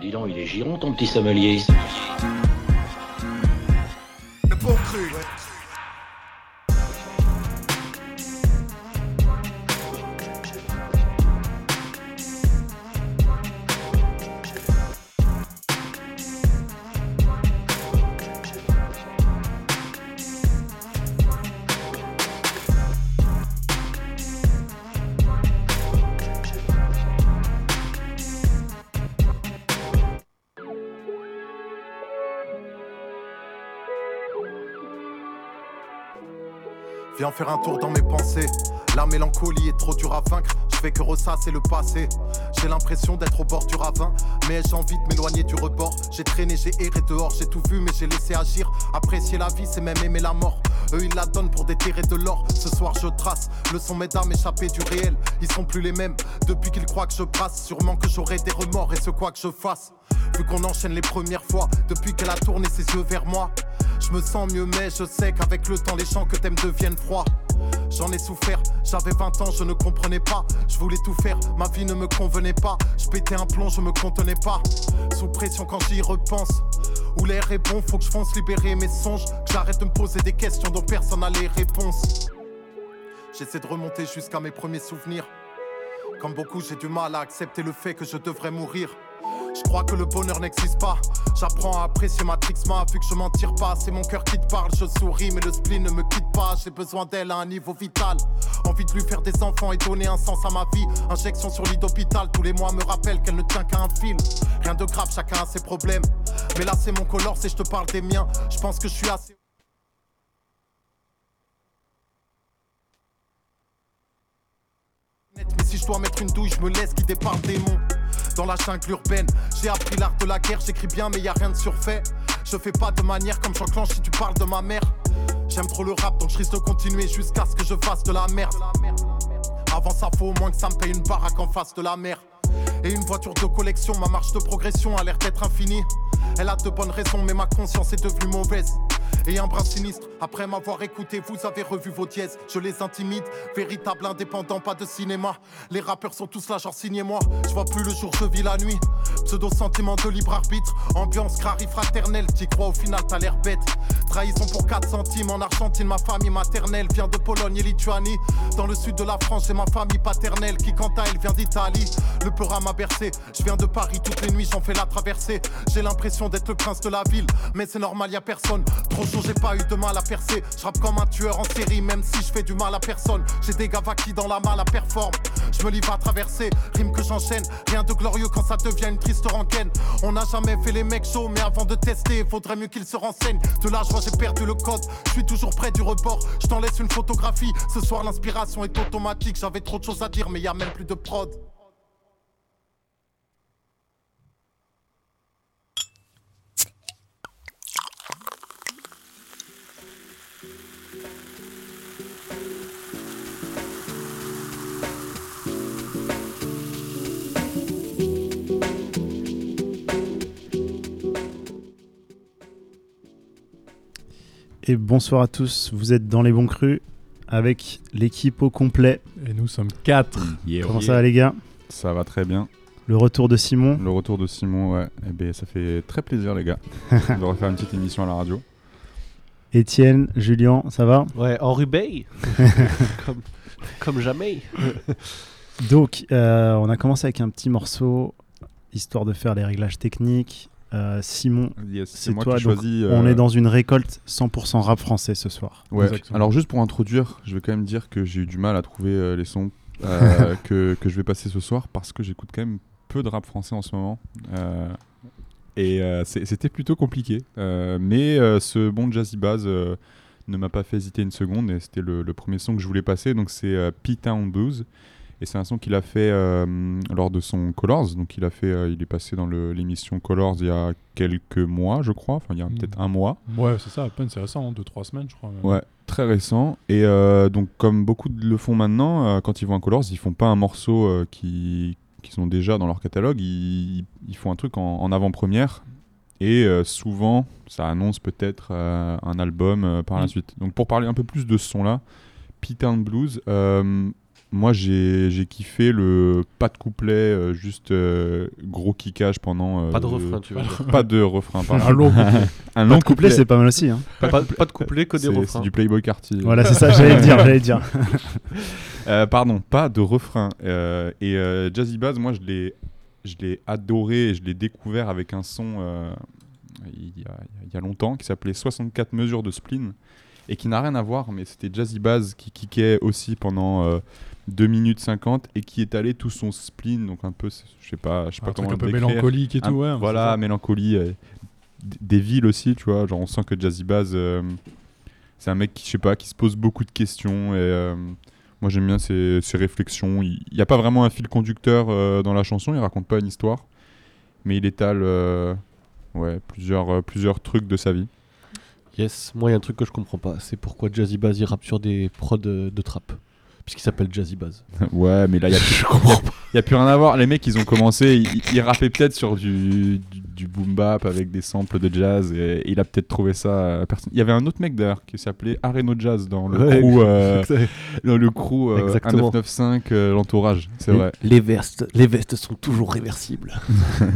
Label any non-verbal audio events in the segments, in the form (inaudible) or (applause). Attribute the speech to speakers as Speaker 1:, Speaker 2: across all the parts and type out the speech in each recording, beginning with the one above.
Speaker 1: Dis donc, il est giron ton petit sommelier.
Speaker 2: Le bon cru. Faire un tour dans mes pensées. La mélancolie est trop dure à vaincre. Je fais que ressasser le passé. J'ai l'impression d'être au bord du ravin. Mais j'ai envie de m'éloigner du rebord. J'ai traîné, j'ai erré dehors. J'ai tout vu, mais j'ai laissé agir. Apprécier la vie, c'est même aimer la mort. Eux, ils la donnent pour déterrer de l'or. Ce soir, je trace. Le son m'aide à m'échapper du réel. Ils sont plus les mêmes. Depuis qu'ils croient que je brasse, sûrement que j'aurai des remords. Et ce quoi que je fasse. Vu qu'on enchaîne les premières fois. Depuis qu'elle a tourné ses yeux vers moi. Je me sens mieux, mais je sais qu'avec le temps, les chants que t'aimes deviennent froids. J'en ai souffert, j'avais 20 ans, je ne comprenais pas. Je voulais tout faire, ma vie ne me convenait pas. Je pétais un plomb, je me contenais pas. Sous pression quand j'y repense. Où l'air est bon, faut que je fonce libérer mes songes. Que j'arrête de me poser des questions dont personne n'a les réponses. J'essaie de remonter jusqu'à mes premiers souvenirs. Comme beaucoup, j'ai du mal à accepter le fait que je devrais mourir. Je crois que le bonheur n'existe pas. J'apprends à apprécier ma vu que je m'en tire pas. C'est mon cœur qui te parle, je souris, mais le spleen ne me quitte pas. J'ai besoin d'elle à un niveau vital. Envie de lui faire des enfants et donner un sens à ma vie. Injection sur lit d'hôpital, tous les mois me rappelle qu'elle ne tient qu'à un fil. Rien de grave, chacun a ses problèmes. Mais là, c'est mon color, c'est je te parle des miens. Je pense que je suis assez. Mais si je dois mettre une douille, je me laisse guider par le démon. Dans la jungle urbaine, j'ai appris l'art de la guerre, j'écris bien, mais y a rien de surfait. Je fais pas de manière comme j'enclenche si tu parles de ma mère. J'aime trop le rap, donc je risque de continuer jusqu'à ce que je fasse de la merde. Avant ça, faut au moins que ça me paye une baraque en face de la mer. Et une voiture de collection, ma marche de progression a l'air d'être infinie. Elle a de bonnes raisons, mais ma conscience est devenue mauvaise. Et un bras sinistre, après m'avoir écouté, vous avez revu vos dièses. Je les intimide, véritable indépendant, pas de cinéma. Les rappeurs sont tous là, genre signez-moi. Je vois plus le jour, je vis la nuit. Pseudo sentiment de libre arbitre, ambiance crari fraternelle. Au final, t'as l'air bête. Trahison pour 4 centimes en Argentine, ma famille maternelle vient de Pologne et Lituanie. Dans le sud de la France, j'ai ma famille paternelle qui, quant à elle, vient d'Italie. Le peur m'a bercé, je viens de Paris toutes les nuits, j'en fais la traversée. J'ai l'impression d'être le prince de la ville, mais c'est normal, y a personne. Trop chaud, j'ai pas eu de mal à percer. Je comme un tueur en série, même si je fais du mal à personne. J'ai des gavas qui dans la malle à performe. Je me livre à traverser, rime que j'enchaîne. Rien de glorieux quand ça devient une triste rengaine. On n'a jamais fait les mecs chauds, mais avant de tester, faudrait mieux qu'ils se renseignent. De là, vois, j'ai perdu le code. Je suis toujours près du report. Je t'en laisse une photographie. Ce soir, l'inspiration est automatique. J'avais trop de choses à dire, mais y a même plus de prod.
Speaker 3: Et bonsoir à tous, vous êtes dans les bons crus avec l'équipe au complet.
Speaker 4: Et nous sommes 4.
Speaker 3: Comment ça va les gars?
Speaker 5: Ça va très bien.
Speaker 3: Le retour de Simon.
Speaker 5: Le retour de Simon, ouais. Eh ben, ça fait très plaisir les gars (laughs) de refaire une petite émission à la radio.
Speaker 3: Étienne, Julien, ça va?
Speaker 6: Ouais, en Bay (laughs) comme, comme jamais.
Speaker 3: Donc, euh, on a commencé avec un petit morceau, histoire de faire les réglages techniques. Euh, Simon,
Speaker 5: Yes,
Speaker 3: c'est toi.
Speaker 5: qui
Speaker 3: donc
Speaker 5: choisis.
Speaker 3: On
Speaker 5: euh,
Speaker 3: est dans une récolte 100% rap français ce soir.
Speaker 5: Ouais. Alors juste pour introduire, je vais quand même dire que j'ai eu du mal à trouver euh, les sons euh, (laughs) que, que je vais passer ce soir parce que j'écoute quand même peu de rap français en ce moment. Euh, et euh, c'était plutôt compliqué. Euh, mais euh, ce bon jazzy bass euh, ne m'a pas fait hésiter une seconde et c'était le, le premier son que je voulais passer. Donc c'est euh, P-Town Blues. Et c'est un son qu'il a fait euh, lors de son Colors. Donc il a fait, euh, il est passé dans l'émission Colors il y a quelques mois, je crois. Enfin, il y a
Speaker 4: Mm.
Speaker 5: peut-être un mois.
Speaker 4: Ouais, c'est ça, à peine c'est récent, 2-3 semaines, je crois. même.
Speaker 5: Ouais, très récent. Et euh, donc, comme beaucoup le font maintenant, quand ils vont à Colors, ils font pas un morceau qui, qui sont déjà dans leur catalogue. Ils, ils font un truc en, en avant-première. Et souvent, ça annonce peut-être un album par la
Speaker 4: Mm.
Speaker 5: suite. Donc, pour parler un peu plus de ce son-là, P-Town Blues, moi, j'ai kiffé le pas de couplet, euh, juste euh, gros kickage pendant. euh,
Speaker 6: Pas de refrain, tu dire.
Speaker 5: Pas de refrain, pardon.
Speaker 4: Un long couplet. (laughs)
Speaker 5: Un
Speaker 3: Pas
Speaker 5: long
Speaker 3: de couplet, c'est pas mal aussi. hein.
Speaker 6: Pas, pas de couplet, que des refrains.
Speaker 5: C'est du Playboy Carty.
Speaker 3: Voilà, c'est ça, j'allais le dire, j'allais dire. (laughs)
Speaker 5: Euh, pardon, pas de refrain. Euh, et euh, Jazzy Bass, moi, je l'ai, je l'ai adoré et je l'ai découvert avec un son euh, il, y a, il y a longtemps qui s'appelait 64 mesures de spleen et qui n'a rien à voir, mais c'était Jazzy Bass qui kickait aussi pendant euh, 2 minutes 50 et qui étalait tout son spleen, donc un peu, je sais pas, je sais pas
Speaker 4: Un truc
Speaker 5: comment
Speaker 4: un peu mélancolique et
Speaker 5: Un-
Speaker 4: tout, ouais.
Speaker 5: Voilà, mélancolie. euh, des villes aussi, tu vois. Genre, on sent que Jazzy Bass, euh, c'est un mec qui, je sais pas, qui se pose beaucoup de questions. Et euh, moi, j'aime bien ses, ses réflexions. Il n'y a pas vraiment un fil conducteur euh, dans la chanson. Il raconte pas une histoire. Mais il étale euh, ouais, plusieurs, euh, plusieurs trucs de sa vie.
Speaker 6: Yes, moi il y a un truc que je comprends pas, c'est pourquoi Jazzy Bass il rappe sur des prods de, de trap. Puisqu'il s'appelle Jazzy Bass.
Speaker 5: ouais, mais là, il n'y a, (laughs) plus-
Speaker 6: Je comprends pas.
Speaker 5: Y a plus rien à voir. Les mecs, ils ont commencé. Ils, ils rappaient peut-être sur du, du, du boom bap avec des samples de jazz. Et, il a peut-être trouvé ça. euh, perso- Il y avait un autre mec d'ailleurs qui s'appelait Areno Jazz dans le
Speaker 6: Ouais,
Speaker 5: crew. (laughs) euh, dans le crew euh,
Speaker 6: Exactement.
Speaker 5: 1995, euh, l'entourage, c'est
Speaker 6: Les-
Speaker 5: vrai.
Speaker 6: Les vestes, les vestes sont toujours réversibles. (laughs)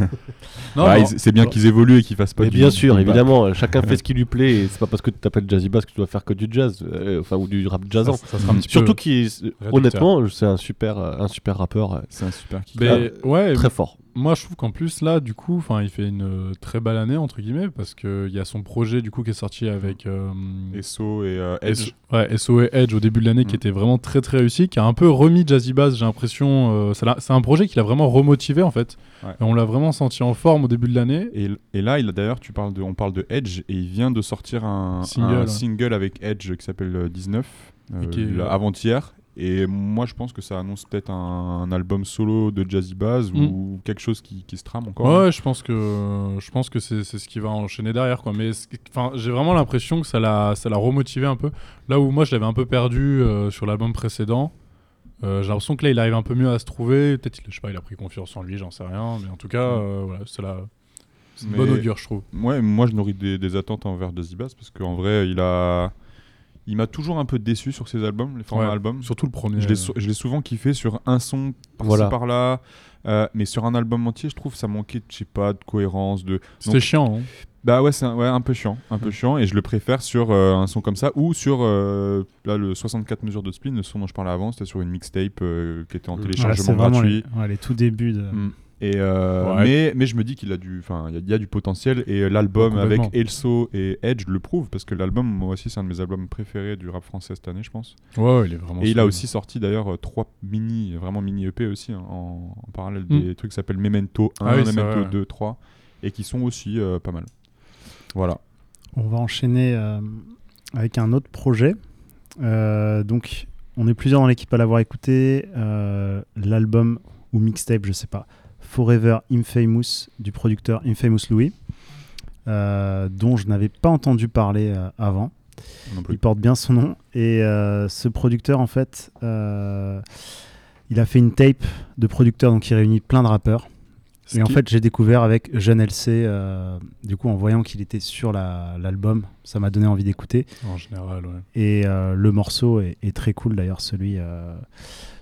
Speaker 4: Non,
Speaker 5: Bah, c'est bien qu'ils évoluent et qu'ils fassent pas
Speaker 6: Mais
Speaker 5: du
Speaker 6: bien sûr,
Speaker 5: boom
Speaker 6: évidemment, (laughs) chacun fait ce qui lui plaît. Et c'est pas parce que tu t'appelles Jazzy Bass que tu dois faire que du jazz, euh, enfin ou du rap jazzant.
Speaker 4: Ça, ça sera un petit
Speaker 6: Surtout
Speaker 4: réducteur.
Speaker 6: honnêtement, c'est un super, un super rappeur,
Speaker 5: C'est un super kick.
Speaker 4: Mais ouais,
Speaker 6: très fort.
Speaker 4: moi je trouve qu'en plus là, du coup, enfin, il fait une euh, très belle année entre guillemets parce que il y a son projet du coup qui est sorti avec euh,
Speaker 5: Esso et euh, Edge.
Speaker 4: S- ouais, SO et Edge au début de l'année qui
Speaker 5: Mm.
Speaker 4: était vraiment très très réussi, qui a un peu remis Jazzy Bass, j'ai l'impression. euh, c'est un projet qui l'a vraiment remotivé en fait.
Speaker 5: Ouais.
Speaker 4: Et on l'a vraiment senti en forme au début de l'année.
Speaker 5: Et, et là, il a d'ailleurs, tu parles de, on parle de Edge et il vient de sortir un
Speaker 4: Single,
Speaker 5: un
Speaker 4: ouais.
Speaker 5: single avec Edge qui s'appelle euh, 19 euh, avant-hier. Et moi, je pense que ça annonce peut-être un, un album solo de Jazzy Bass
Speaker 4: Mm.
Speaker 5: ou quelque chose qui, qui se trame encore.
Speaker 4: Ouais, je pense que je pense que c'est ce qui va enchaîner derrière quoi. Mais enfin, j'ai vraiment l'impression que ça l'a ça l'a remotivé un peu. Là où moi je l'avais un peu perdu euh, sur l'album précédent. euh, j'ai l'impression que là il arrive un peu mieux à se trouver. Peut-être je sais pas, il a pris confiance en lui, j'en sais rien. Mais en tout cas, euh, voilà, c'est la bonne augure je trouve.
Speaker 5: Ouais, moi je nourris des, des attentes envers Jazzy Bass parce qu'en vrai, il a. Il m'a toujours un peu déçu sur ses albums, les formats
Speaker 4: Ouais,
Speaker 5: albums.
Speaker 4: Surtout le premier.
Speaker 5: Je l'ai sou- je l'ai souvent kiffé sur un son par-ci
Speaker 6: Voilà.
Speaker 5: par-là, euh, mais sur un album entier, je trouve ça manquait, de, je sais pas, de cohérence, de.
Speaker 4: C'était chiant. hein.
Speaker 5: Bah ouais, c'est un, ouais, un peu chiant, un peu chiant, et je le préfère sur euh, un son comme ça ou sur euh, là le 64 mesures de spleen, le son dont je parlais avant, c'était sur une mixtape euh, qui était en
Speaker 6: Mm.
Speaker 5: Téléchargement
Speaker 3: les,
Speaker 5: gratuit.
Speaker 3: ouais, les tout débuts de.
Speaker 5: Mm. Et euh,
Speaker 4: Ouais.
Speaker 5: mais, mais je me dis qu'il a du, enfin, il y a- il y, a du potentiel et euh, l'album
Speaker 4: Ouais,
Speaker 5: avec. Elso et Edge le prouve parce que l'album, moi aussi, c'est un de mes albums préférés du rap français cette année, je pense.
Speaker 4: Ouais, il est vraiment.
Speaker 5: Et il a aussi sorti d'ailleurs euh, trois mini, vraiment mini EP aussi hein, en, en parallèle
Speaker 4: Mm.
Speaker 5: des trucs qui s'appellent Memento 1,
Speaker 4: Ah oui,
Speaker 5: Memento
Speaker 4: vrai, ouais.
Speaker 5: 2, 3 et qui sont aussi euh, pas mal. Voilà.
Speaker 3: On va enchaîner euh, avec un autre projet. Euh, donc, on est plusieurs dans l'équipe à l'avoir écouté. Euh, L'album ou mixtape, je sais pas. Forever Infamous du producteur Infamous Louis, euh, dont je n'avais pas entendu parler euh, avant. Il porte bien son nom. Et euh, ce producteur, en fait, il a fait une tape de producteur donc, qui réunit plein de rappeurs.
Speaker 4: Ce
Speaker 3: Et en fait, j'ai découvert avec Jeune LC, du coup, en voyant qu'il était sur la- l'album, ça m'a donné envie d'écouter.
Speaker 4: en général, ouais.
Speaker 3: Et le morceau est, est très cool, d'ailleurs, celui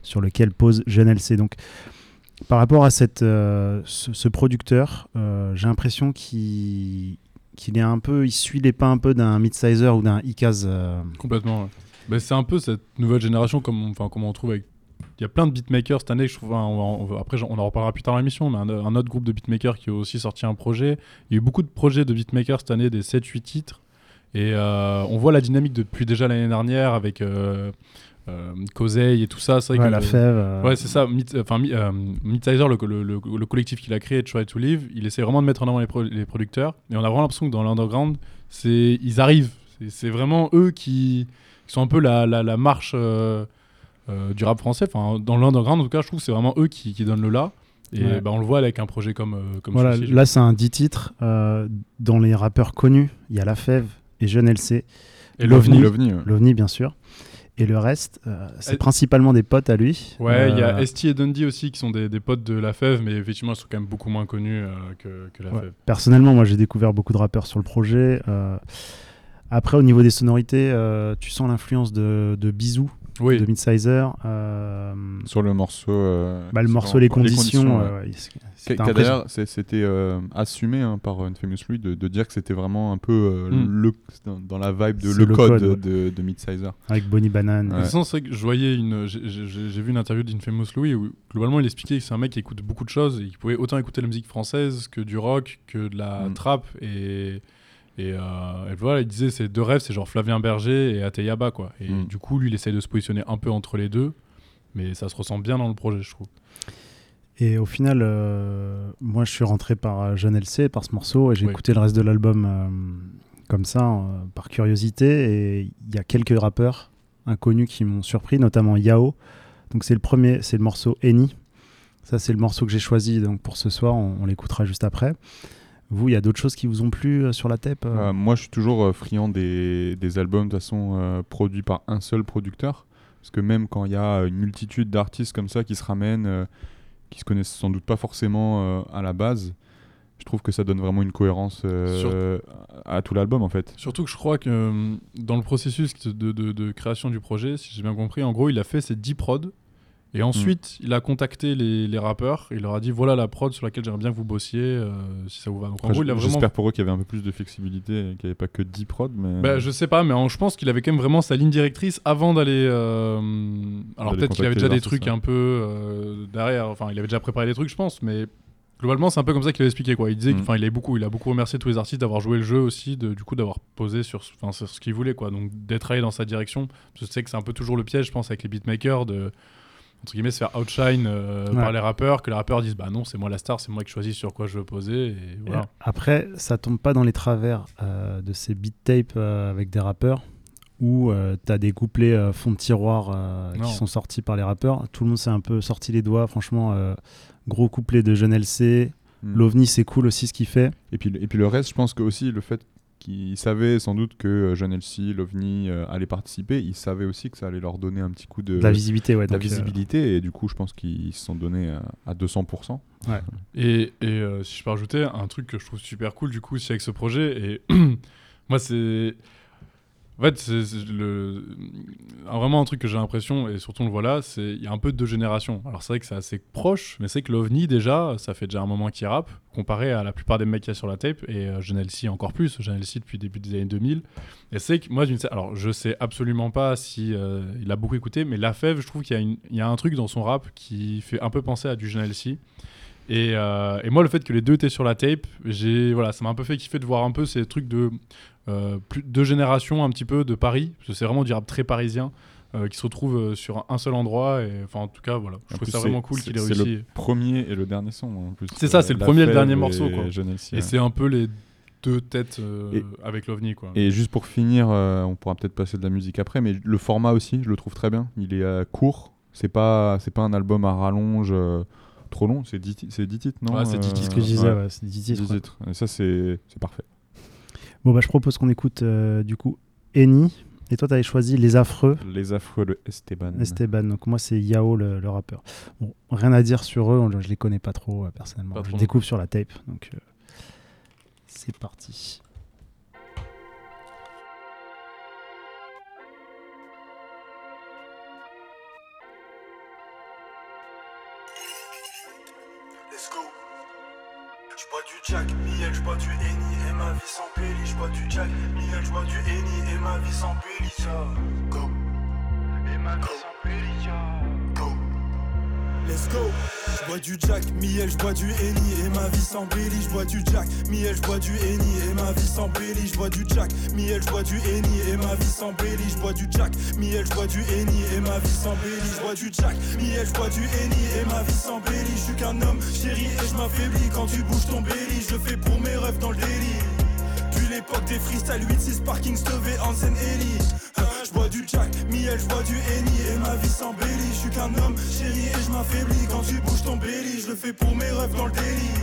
Speaker 3: sur lequel pose Jeune LC. Donc, par rapport à cette, euh, ce, producteur, euh, j'ai l'impression qu'il est un peu, il suit les pas un peu d'un Midsizer ou d'un Ikaz. euh,
Speaker 4: Complètement. ouais. C'est un peu cette nouvelle génération comme enfin, comme on trouve avec. Il y a plein de beatmakers cette année. Je trouve, après, on en reparlera plus tard dans l'émission, mais un, un autre groupe de beatmakers qui a aussi sorti un projet. Il y a eu beaucoup de projets de beatmakers cette année, des 7-8 titres. Et on voit la dynamique depuis déjà l'année dernière avec euh, euh, et tout ça. C'est vrai
Speaker 3: ouais,
Speaker 4: que
Speaker 3: la
Speaker 4: le-
Speaker 3: fève. euh,
Speaker 4: Ouais, c'est ça. Mid- enfin, euh, Midsizer, le, le- le- le collectif qu'il a créé, Try to Live, il essaie vraiment de mettre en avant les, pro- les producteurs. Et on a vraiment l'impression que dans l'underground, c'est ils arrivent. C'est- vraiment eux qui, qui sont un peu la, la, la marche euh, euh, du rap français. Enfin, dans l'underground, en tout cas, je trouve que c'est vraiment eux qui, qui donnent le là. Et
Speaker 3: Ouais.
Speaker 4: bah, on le voit avec un projet comme, euh, comme
Speaker 3: Voilà,
Speaker 4: celui-ci.
Speaker 3: là c'est un 10 titres. euh, dans les rappeurs connus, il y a La Fève et Jeune LC.
Speaker 4: Et
Speaker 3: l'OVNI.
Speaker 5: L'OVNI, ouais.
Speaker 3: L'OVNI, bien sûr. Et le reste, euh, c'est principalement des potes à lui.
Speaker 4: Ouais, il y a
Speaker 3: Euh,
Speaker 4: Esti et Dundee aussi qui sont des, des potes de La Fève, mais effectivement, ils sont quand même beaucoup moins connus euh, que, que La
Speaker 3: Ouais.
Speaker 4: Fève.
Speaker 3: Personnellement, moi j'ai découvert beaucoup de rappeurs sur le projet. Après, au niveau des sonorités, tu sens l'influence de, de Bisou,
Speaker 4: Oui.
Speaker 3: de Midsizer. euh,
Speaker 5: Sur le morceau. euh,
Speaker 3: bah, le morceau Les Conditions,
Speaker 5: ouais.
Speaker 3: euh, c'était
Speaker 5: euh, assumé hein, par Infamous Louis de, de dire que c'était vraiment un peu euh,
Speaker 4: Mm.
Speaker 5: le, dans, dans la vibe de le,
Speaker 3: le
Speaker 5: code,
Speaker 3: code, ouais.
Speaker 5: de, de Midsizer.
Speaker 3: avec Bonnie Banane.
Speaker 4: De
Speaker 5: Ouais.
Speaker 4: c'est que je voyais une. j'ai vu une interview d'Infamous Louis où globalement il expliquait que c'est un mec qui écoute beaucoup de choses et qui pouvait autant écouter la musique française que du rock, que de la
Speaker 5: Mm.
Speaker 4: trap et. Et, euh, et voilà, il disait ses deux rêves, c'est genre Flavien Berger et Ateyaba quoi. Et
Speaker 5: Mm.
Speaker 4: du coup, lui, il essaye de se positionner un peu entre les deux, mais ça se ressent bien dans le projet, je trouve.
Speaker 3: Et au final, euh, moi, je suis rentré par euh, Jeune LC, par ce morceau, et j'ai
Speaker 4: Oui.
Speaker 3: écouté le reste de l'album euh, comme ça, par curiosité. Et il y a quelques rappeurs inconnus qui m'ont surpris, notamment Yao. Donc c'est le premier, c'est le morceau Eni. Ça, c'est le morceau que j'ai choisi donc pour ce soir. On, on l'écoutera juste après. Vous, il y a d'autres choses qui vous ont plu euh, sur la tape euh
Speaker 5: Euh, moi, je suis toujours euh, friand des, des albums de toute façon euh, produits par un seul producteur. Parce que même quand il y a une multitude d'artistes comme ça qui se ramènent, euh, qui se connaissent sans doute pas forcément euh, à la base, je trouve que ça donne vraiment une cohérence euh, à, à tout l'album en fait.
Speaker 4: Surtout que je crois que euh, dans le processus de, de- de- de création du projet, si j'ai bien compris, en gros, il a fait ses 10 prods. Et ensuite, il a contacté les, les rappeurs. Il leur a dit voilà la prod sur laquelle j'aimerais bien que vous bossiez, euh, si ça vous va. Donc en gros, il a vraiment.
Speaker 5: J'espère pour eux qu'il y avait un peu plus de flexibilité qu'il n'y avait pas que 10 prods. Mais...
Speaker 4: Bah, je sais pas, mais en- je pense qu'il avait quand même vraiment sa ligne directrice avant d'aller. euh, Alors peut-être qu'il avait déjà des trucs un peu euh, derrière. Enfin, il avait déjà préparé des trucs, je pense, mais globalement, c'est un peu comme ça qu'il a expliqué quoi. Il disait, que-
Speaker 5: Mm.
Speaker 4: enfin, il a beaucoup, il a beaucoup remercié tous les artistes d'avoir joué le jeu aussi, de, du coup d'avoir posé sur, sur ce qu'ils voulaient quoi. Donc d'être allé dans sa direction. Je sais que c'est un peu toujours le piège, je pense, avec les beatmakers de entre guillemets se faire outshine euh,
Speaker 3: Ouais.
Speaker 4: par les rappeurs, que les rappeurs disent bah non, c'est moi la star, c'est moi qui choisis sur quoi je veux poser. Et voilà.
Speaker 3: Après, ça tombe pas dans les travers euh, de ces beat tapes euh, avec des rappeurs où tu as des couplets euh, fond de tiroir euh, qui sont sortis par les rappeurs. Tout le monde s'est un peu sorti les doigts. Franchement, euh, gros couplet de Jeune LC.
Speaker 5: Mm.
Speaker 3: L'OVNI, c'est cool aussi ce qu'il fait.
Speaker 5: Et puis, et puis le reste, je pense que aussi le fait qu'ils savaient sans doute que euh, Jeune LC, l'OVNI euh, allaient participer, ils savaient aussi que ça allait leur donner un petit coup de,
Speaker 3: De la visibilité, ouais.
Speaker 5: de la
Speaker 3: euh,
Speaker 5: visibilité. Et du coup, je pense qu'ils se sont donnés à, à 200%.
Speaker 4: Et, et, euh, si je peux rajouter un truc que je trouve super cool du coup aussi avec ce projet, et (clears throat) moi c'est... En fait, c'est un- vraiment un truc que j'ai l'impression, et surtout on le voit là, c'est il y a un peu de deux générations. Alors c'est vrai que c'est assez proche, mais c'est que l'OVNI déjà, ça fait déjà un moment qu'il rappe, comparé à la plupart des mecs qu'il y a sur la tape, et euh, encore plus, Genelsi depuis le début des années 2000. Et c'est que moi, d'une alors je sais absolument pas si euh, il a beaucoup écouté, mais La Fève, je trouve qu'il y, a un truc dans son rap qui fait un peu penser à du Genelsi. Et, euh, et moi, le fait que les deux étaient sur la tape, voilà, ça m'a un peu fait kiffer de voir un peu ces trucs de euh, plus deux générations un petit peu de Paris, parce que c'est vraiment du rap très parisien euh, qui se retrouve euh, sur un seul endroit. Et enfin, en tout cas, voilà, je
Speaker 5: En
Speaker 4: trouve ça
Speaker 5: c'est-
Speaker 4: vraiment cool
Speaker 5: c'est-
Speaker 4: qu'il ait
Speaker 5: c'est
Speaker 4: réussi.
Speaker 5: le premier et le dernier son. En plus,
Speaker 4: C'est ça, c'est le premier et le dernier
Speaker 5: et
Speaker 4: morceau, quoi. Et
Speaker 5: ouais.
Speaker 4: c'est un peu les deux têtes euh,
Speaker 5: Et-
Speaker 4: avec l'OVNI, quoi.
Speaker 5: Et juste pour finir, euh, on pourra peut-être passer de la musique après, mais le format aussi, je le trouve très bien. Il est euh, court, c'est pas, c'est pas un album à rallonge euh, trop long, c'est 10, ti- c'est 10 titres, non
Speaker 4: Ouais, c'est 10
Speaker 5: Euh,
Speaker 4: titres.
Speaker 3: C'est ce que je disais,
Speaker 5: ouais,
Speaker 3: ouais, c'est 10
Speaker 5: 10
Speaker 3: titres.
Speaker 5: titres. Et ça, c'est c'est parfait.
Speaker 3: Bon, bah, je propose qu'on écoute euh, du coup Eni. Et toi, tu avais choisi Les Affreux,
Speaker 5: Les affreux de Esteban.
Speaker 3: Esteban. Donc, moi, c'est Yao, le, le rappeur. Bon, rien à dire sur eux, on- je les connais pas trop euh, personnellement.
Speaker 4: Pas
Speaker 3: je les découvre sur la tape. Donc, euh, c'est parti.
Speaker 7: Sans. Go. Et ma vie sans péli. yeah. Go. Let's go. J'bois du Jack, Miel, j'bois du Henny et ma vie sans péli. J'bois du Jack, Miel, j'bois du Henny et ma vie sans péli. J'bois du Jack, Miel, j'bois du Henny et ma vie sans péli. J'bois du Jack, Miel, j'bois du Henny et ma vie sans péli. J'bois du Jack, Miel, j'bois du Henny et ma vie sans péli. J'suis qu'un homme chéri et j'm'affaiblis quand tu bouges ton belly. Je fais pour mes rêves dans le délit. L'époque des freestyle 8-6 parking Stové en scène Ellie. J'bois du Jack, Miel, j'bois du Henny et ma vie sans belly J'suis qu'un homme chéri et j'm'affaiblis quand tu bouges ton belly Je le fais pour mes rêves dans le délit.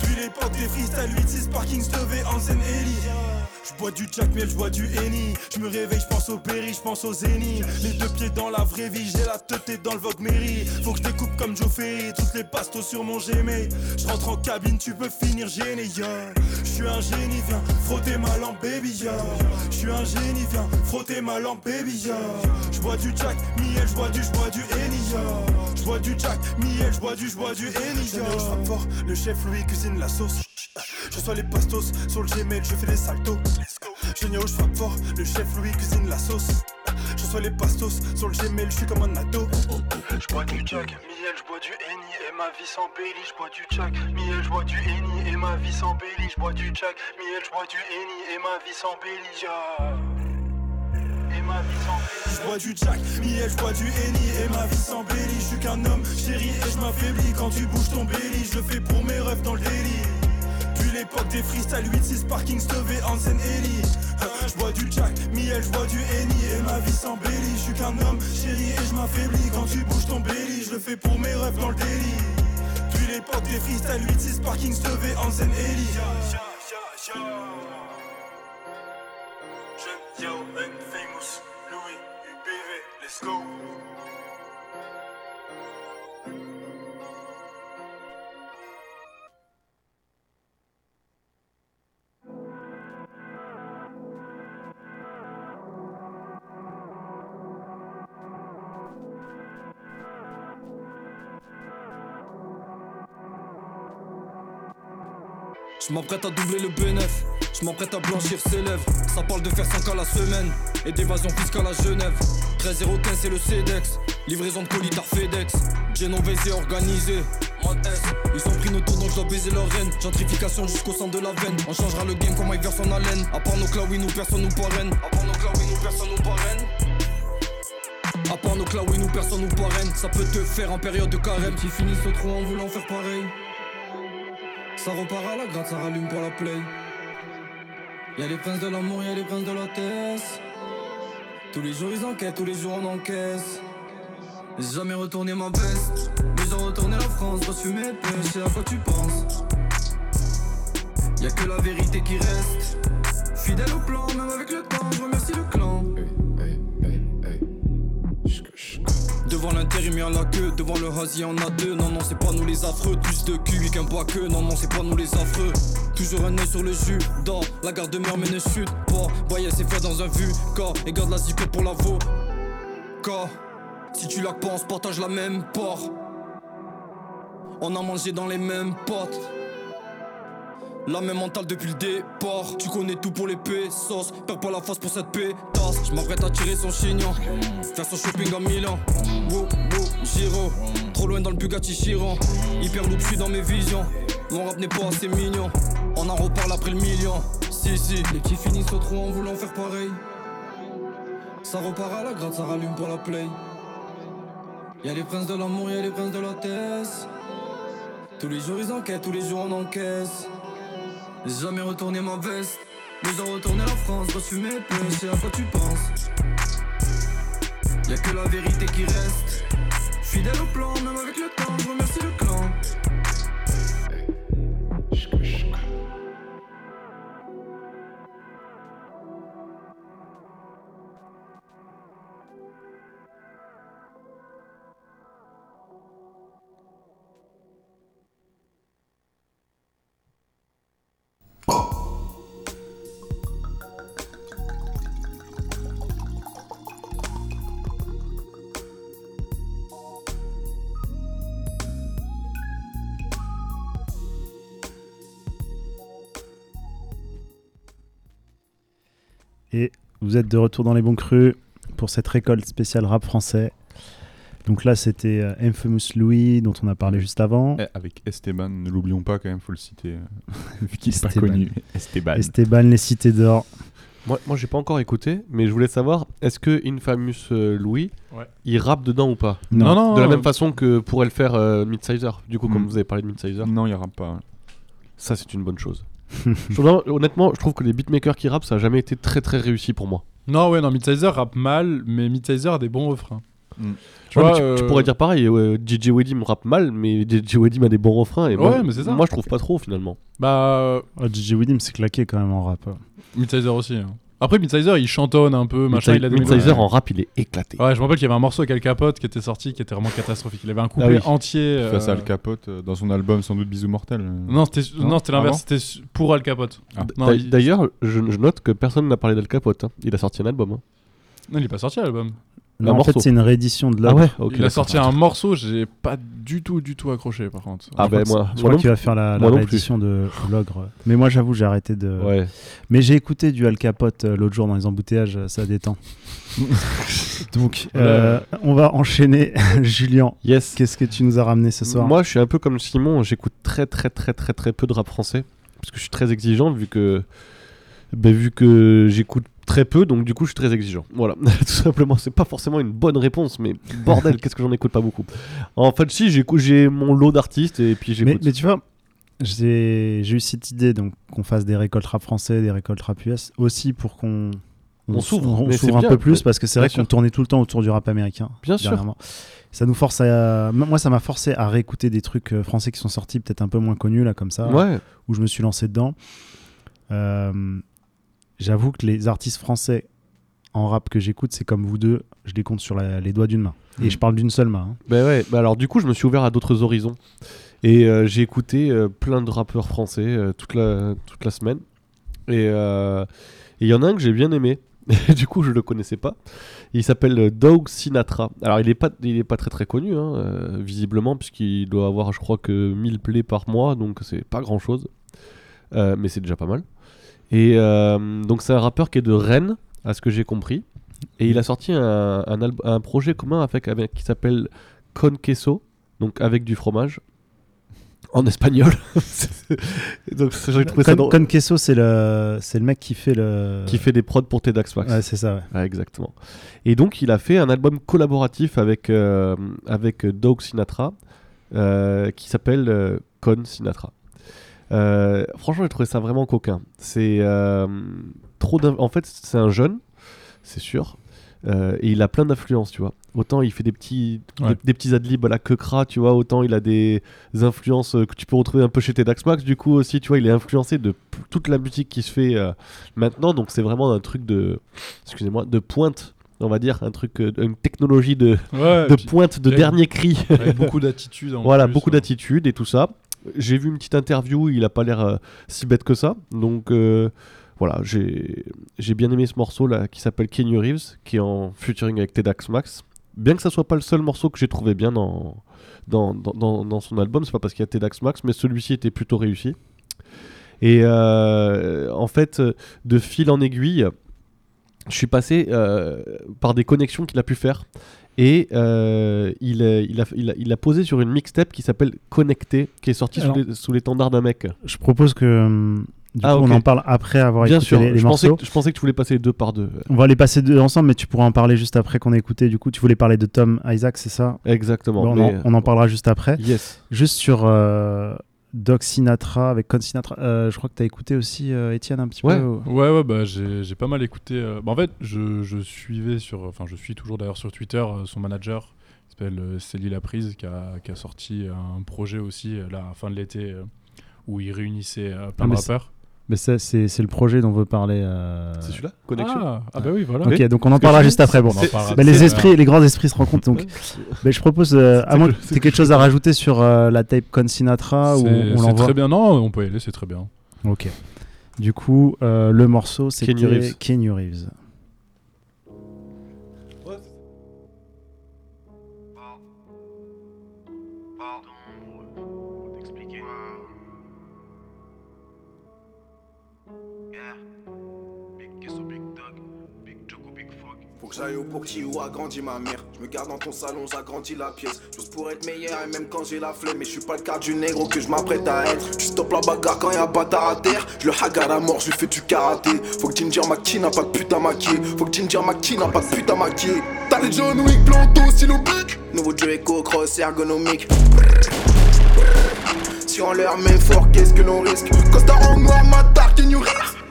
Speaker 7: Depuis l'époque des freestyle 8-6 parking Stové en scène Ellie Je bois du Jack Miel, je bois du Henny. Je me réveille, je pense au Berry, je pense au Zeni. Les deux pieds dans la vraie vie, j'ai la tête dans le Vogue Mairie. Faut que je découpe comme Joe Ferry, toutes les pastos sur mon Gmail. Je rentre en cabine, tu peux finir gêné, yeah. Je suis un génie, viens frotter ma lampe, baby, yeah. Je suis un génie, viens frotter ma lampe, baby, yeah. Je bois du Jack, miel, je bois du, je bois du Henny, yeah. Je bois du Jack, miel, je bois du, je bois du Henny, yeah. Je fort, le chef Louis cuisine la sauce. Je reçois les pastos sur le Gmail, je fais des saltos. Je où je frappe fort, le chef Louis cuisine la sauce. Je reçois les pastos sur le Gmail, je suis comme un ado. Je bois du Jack, miel, je bois du Henny et ma vie s'embellit. Je bois du Jack, miel, je bois du Henny et ma vie s'embellit. Je bois du Jack, miel, je bois du Henny et ma vie s'embellit. yeah. Et ma vie s'embellit. Je bois du Jack, miel, je bois du Henny et ma vie s'embellit. Je suis qu'un homme chéri et je m'affaiblis quand tu bouges ton belly. Je le fais pour mes rêves dans le délit. L'époque des freestyle 8-6 parking Stové Hansen Ellie Je bois du Jack, miel, je bois du Henny Et ma vie s'embellit, je suis qu'un homme chéri et je m'affaiblis. Quand tu bouges ton belly, je le fais pour mes rêves dans le délit. Depuis l'époque des freestyle 8-6 parking Stové Hansen Ellie
Speaker 8: Je m'apprête à doubler le B9, je m'apprête à blanchir ses lèvres. Ça parle de faire 5 à la semaine et d'évasion fiscale à Genève. 13015 c'est le CEDEX, livraison de colis par FedEx. Genovese et organisé. Ils ont pris nos tours donc je dois baiser leur reine. Gentrification jusqu'au centre de la veine. On changera le game comme Mike vers son haleine. À part nos claouis, nous personne nous parraine. À part nos claouis, nous personne nous parraine. À part nos claouis, nous personne nous parraine. Ça peut te faire en période de carême. Qui finissent au en voulant faire pareil. Ça repart à la gratte, ça rallume pour la play. Y'a les princes de l'amour, y'a les princes de la tête. Tous les jours ils enquêtent, tous les jours on encaisse. J'ai jamais retourné ma veste, mais j'ai retourné la France. Dois fumer pêche, et à quoi tu penses? Y'a que la vérité qui reste. Fidèle au plan, même avec le temps, je remercie le clan. Devant l'intérim y'a la queue, devant le hasi en a deux. Non non c'est pas nous les affreux, plus de cul qu'un bois que. Non non c'est pas nous les affreux. Toujours un œil sur le jus, dans la garde demeure mais ne chute pas Voyez c'est fait dans un vu, corps et garde la zipette pour la veau Corps, si tu la penses partage la même part. On a mangé dans les mêmes potes la même mentale depuis le départ. Tu connais tout pour les pesos. Perds pas la face pour cette pétasse. Je m'apprête à tirer son chignon. Faire son shopping à Milan. Wou wou Giro. Trop loin dans le Bugatti Chiron. Hyper loop j'suis dans mes visions. Mon rap n'est pas assez mignon. On en reparle après le million. Si si. Les petits finissent au trou en voulant faire pareil. Ça repart à la gratte, ça rallume pour la play. Y'a les princes de l'amour, y'a les princes de la tête. Tous les jours ils enquêtent, tous les jours on encaisse j'ai jamais retourné ma veste, mais j'ai retourné la France, dois fumer pêche, et à quoi tu penses? Y'a que la vérité qui reste, fidèle au plan, même avec le temps, je remercie le clan.
Speaker 3: Vous êtes de retour dans les bons crus pour cette récolte spéciale rap français. Donc là, c'était euh, Infamous Louis, dont on a parlé juste avant.
Speaker 5: Eh, Avec Esteban, ne l'oublions pas quand même, faut le citer. euh, (laughs) vu qu'il est pas connu. Esteban.
Speaker 3: Esteban, les cités d'or.
Speaker 6: Moi, moi j'ai pas encore écouté, mais je voulais savoir, est-ce que Infamous euh, Louis,
Speaker 4: Ouais.
Speaker 6: il rappe dedans ou pas?
Speaker 4: Non, non,
Speaker 6: De la
Speaker 4: non,
Speaker 6: même façon que pourrait le faire euh, Midsizer, du coup, comme
Speaker 5: Mm.
Speaker 6: vous avez parlé de Midsizer.
Speaker 5: Non, il rappe pas.
Speaker 6: Ça, c'est une bonne chose. Je honnêtement, je trouve que les beatmakers qui rappent, ça a jamais été très très réussi pour moi.
Speaker 4: Non, ouais, non, Midsizer rappe mal, mais Midsizer a des bons refrains. Tu
Speaker 6: Ouais,
Speaker 4: vois,
Speaker 6: mais tu,
Speaker 4: euh,
Speaker 6: tu pourrais dire pareil, ouais, DJ Wedim rappe mal, mais DJ Wedim a des bons refrains. Et moi,
Speaker 4: Ouais, mais c'est ça.
Speaker 6: moi, je trouve pas trop finalement.
Speaker 4: Bah,
Speaker 3: Oh, DJ William c'est claqué quand même en rap.
Speaker 4: Midsizer aussi. hein. Après, Midsizer, il chantonne un peu, machin. Il a des
Speaker 6: Midsizer en rap, il est éclaté.
Speaker 4: Ouais, je me rappelle qu'il y avait un morceau avec Al Capote qui était sorti, qui était vraiment catastrophique. Il avait un couplet
Speaker 6: oui.
Speaker 4: entier.
Speaker 5: Face à
Speaker 4: euh,
Speaker 5: Al Capote euh, dans son album Sans doute Bisous Mortels. euh.
Speaker 4: Non, c'était
Speaker 5: Non
Speaker 4: non, c'était l'inverse.
Speaker 5: Ah
Speaker 4: C'était pour Al Capote.
Speaker 5: Ah.
Speaker 4: Il...
Speaker 6: D'ailleurs, je, je note que personne n'a parlé d'Al Capote. hein. Il a sorti un album. hein.
Speaker 4: non, il est pas sorti l'album.
Speaker 3: Non, en fait, c'est une réédition de
Speaker 6: Ah
Speaker 3: l'œuvre.
Speaker 6: ouais ok,
Speaker 4: il a sorti un morceau, j'ai pas du tout, du tout accroché par contre.
Speaker 6: Ah
Speaker 3: crois
Speaker 6: bah moi,
Speaker 3: je
Speaker 6: moi
Speaker 3: crois qu'il va faire la, la réédition de l'ogre. Mais moi, j'avoue, j'ai arrêté de.
Speaker 6: Ouais.
Speaker 3: Mais j'ai écouté du Al Capote euh, l'autre jour dans les embouteillages, euh, ça détend. (laughs) Donc, euh, on va enchaîner. (laughs) Julien,
Speaker 6: Yes.
Speaker 3: qu'est-ce que tu nous as ramené ce soir?
Speaker 6: Moi, je suis un peu comme Simon. J'écoute très, très, très, très, très peu de rap français parce que je suis très exigeant vu que, ben, vu que j'écoute très peu, donc du coup, je suis très exigeant. Voilà, (laughs) tout simplement. C'est pas forcément une bonne réponse, mais bordel, (laughs) qu'est-ce que j'en écoute pas beaucoup. En fait, si, j'écoute, j'ai mon lot d'artistes et puis
Speaker 3: mais,
Speaker 6: j'écoute.
Speaker 3: mais tu vois, j'ai eu cette idée donc qu'on fasse des récoltes rap français, des récoltes rap US, aussi pour qu'on
Speaker 6: On s'ouvre,
Speaker 3: on,
Speaker 6: mais
Speaker 3: s'ouvre un
Speaker 6: bien,
Speaker 3: peu plus
Speaker 6: mais-
Speaker 3: parce que c'est vrai qu'on tournait tout le temps autour du rap américain.
Speaker 6: Bien sûr.
Speaker 3: Ça nous force à. Moi, ça m'a forcé à réécouter des trucs euh, français qui sont sortis, peut-être un peu moins connus, là, comme ça.
Speaker 6: Ouais.
Speaker 3: où je me suis lancé dedans. Euh, J'avoue que les artistes français en rap que j'écoute, c'est comme vous deux, je les compte sur la- les doigts d'une main. Et
Speaker 6: Mm.
Speaker 3: je parle d'une seule main. hein.
Speaker 6: Ben ouais, bah alors du coup, je me suis ouvert à d'autres horizons. Et euh, j'ai écouté euh, plein de rappeurs français euh, toute, la, toute la semaine. Et il y en a un que j'ai bien aimé. (laughs) du coup, je le connaissais pas. Il s'appelle Dog Sinatra. Alors, il est pas, il est pas très très connu, hein, visiblement, puisqu'il doit avoir, je crois, que 1000 plays par mois, donc c'est pas grand chose. mais c'est déjà pas mal. Et euh, donc, c'est un rappeur qui est de Rennes, à ce que j'ai compris. Et il a sorti un, un, projet commun avec, avec qui s'appelle Con Queso, donc avec du fromage, en espagnol. (laughs) donc j'ai trouvé ça
Speaker 3: Con,
Speaker 6: drôle.
Speaker 3: Con Queso, c'est le, c'est le mec qui fait le.
Speaker 6: Qui fait des prods pour TEDx Max.
Speaker 3: Ouais, c'est ça, ouais.
Speaker 6: Ouais, exactement. Et donc, il a fait un album collaboratif avec, euh, avec Dog Sinatra euh, qui s'appelle euh, Con Sinatra. Euh, franchement, j'ai trouvé ça vraiment coquin. C'est euh, trop. En fait, c'est un jeune, c'est sûr. euh, et il a plein d'influences, tu vois. Autant il fait des petits,
Speaker 4: Ouais.
Speaker 6: des, des petits adlibs à la quecra, tu vois. Autant il a des influences que tu peux retrouver un peu chez TEDx Max. Du coup, aussi, tu vois, il est influencé de toute la musique qui se fait maintenant. Donc, c'est vraiment un truc de, excusez-moi, de pointe, on va dire, un truc, euh, une technologie de,
Speaker 4: Ouais,
Speaker 6: de pointe, de dernier cri.
Speaker 4: avec beaucoup d'attitude. en (laughs)
Speaker 6: voilà,
Speaker 4: plus,
Speaker 6: beaucoup
Speaker 4: hein.
Speaker 6: d'attitude et tout ça. J'ai vu une petite interview, il a pas l'air euh, si bête que ça. Donc euh, voilà, j'ai j'ai bien aimé ce morceau là qui s'appelle Kenny Reeves, qui est en featuring avec TEDx Max. Bien que ça soit pas le seul morceau que j'ai trouvé bien dans, dans, dans, dans- son album, c'est pas parce qu'il y a TEDx Max, mais celui-ci était plutôt réussi. Et euh, en fait, de fil en aiguille, je suis passé par des connexions qu'il a pu faire. Et euh, il, a, il, a, il, a, il a posé sur une mixtape qui s'appelle Connecté, qui est sortie
Speaker 3: Alors-
Speaker 6: sous les- l'étendard d'un mec.
Speaker 3: Je propose que. Du
Speaker 6: Ah,
Speaker 3: coup, on en parle après avoir
Speaker 6: Bien
Speaker 3: écouté
Speaker 6: sûr,
Speaker 3: les, les
Speaker 6: je, pensais
Speaker 3: morceaux.
Speaker 6: que, je pensais que tu voulais passer deux par deux.
Speaker 3: On va les passer deux ensemble, mais tu pourras en parler juste après qu'on ait écouté. Du coup, tu voulais parler de Tom Isaac, c'est ça?
Speaker 6: Exactement.
Speaker 3: Bon, on, en, on en parlera juste après.
Speaker 6: Yes.
Speaker 3: Juste sur euh, Doc Sinatra avec Con Sinatra. euh, je crois que tu as écouté aussi euh, Étienne un petit
Speaker 6: Ouais.
Speaker 3: peu. ou-
Speaker 4: Ouais, ouais, bah j'ai pas mal écouté. euh, bah, en fait, je, je suivais sur. Enfin, je suis toujours d'ailleurs sur Twitter euh, son manager, qui s'appelle Célie Laprise, qui a, qui a sorti un projet aussi, là, à la fin de l'été, où il réunissait plein
Speaker 3: Ah,
Speaker 4: de rappeurs.
Speaker 3: Mais ça, c'est c'est le projet dont veut parler. euh,
Speaker 6: C'est celui-là Connexion
Speaker 4: Ah, ah, bah oui, voilà.
Speaker 3: Ok, donc on en parlera juste après. Bon,
Speaker 4: On
Speaker 3: Bah, les
Speaker 4: euh,
Speaker 3: esprits, les grands esprits se rencontrent. Donc, (laughs) bah, je propose, euh, à
Speaker 6: C'est
Speaker 3: moins
Speaker 6: que- c'est
Speaker 3: tu aies quelque
Speaker 6: que-
Speaker 3: chose à rajouter sur euh, la tape Con Sinatra ou
Speaker 4: C'est
Speaker 3: on
Speaker 4: c'est très bien. Non, on peut y aller, c'est très bien.
Speaker 3: Ok. Du coup, euh, le morceau, c'était
Speaker 6: Kenny Reeves.
Speaker 3: Kenny Reeves.
Speaker 7: Que j'aille au Bourki où a grandi ma mère. Je me garde dans ton salon, j'agrandis la pièce. J'ose pour être meilleur et même quand j'ai la flemme. Mais je suis pas le cas du négro que je m'apprête à être. Tu stoppes la bagarre quand y'a un bâtard à terre. Je le hagar à mort, je fais du karaté. Faut que Ginger Maki n'a pas de putain maquillé. Faut que Ginger Maki n'a pas de putain maquillé. T'as les John Wick, planto, stylo big. Nouveau Draco, cross ergonomique. Si on leur met fort, qu'est-ce que l'on risque? Costa en noir, ma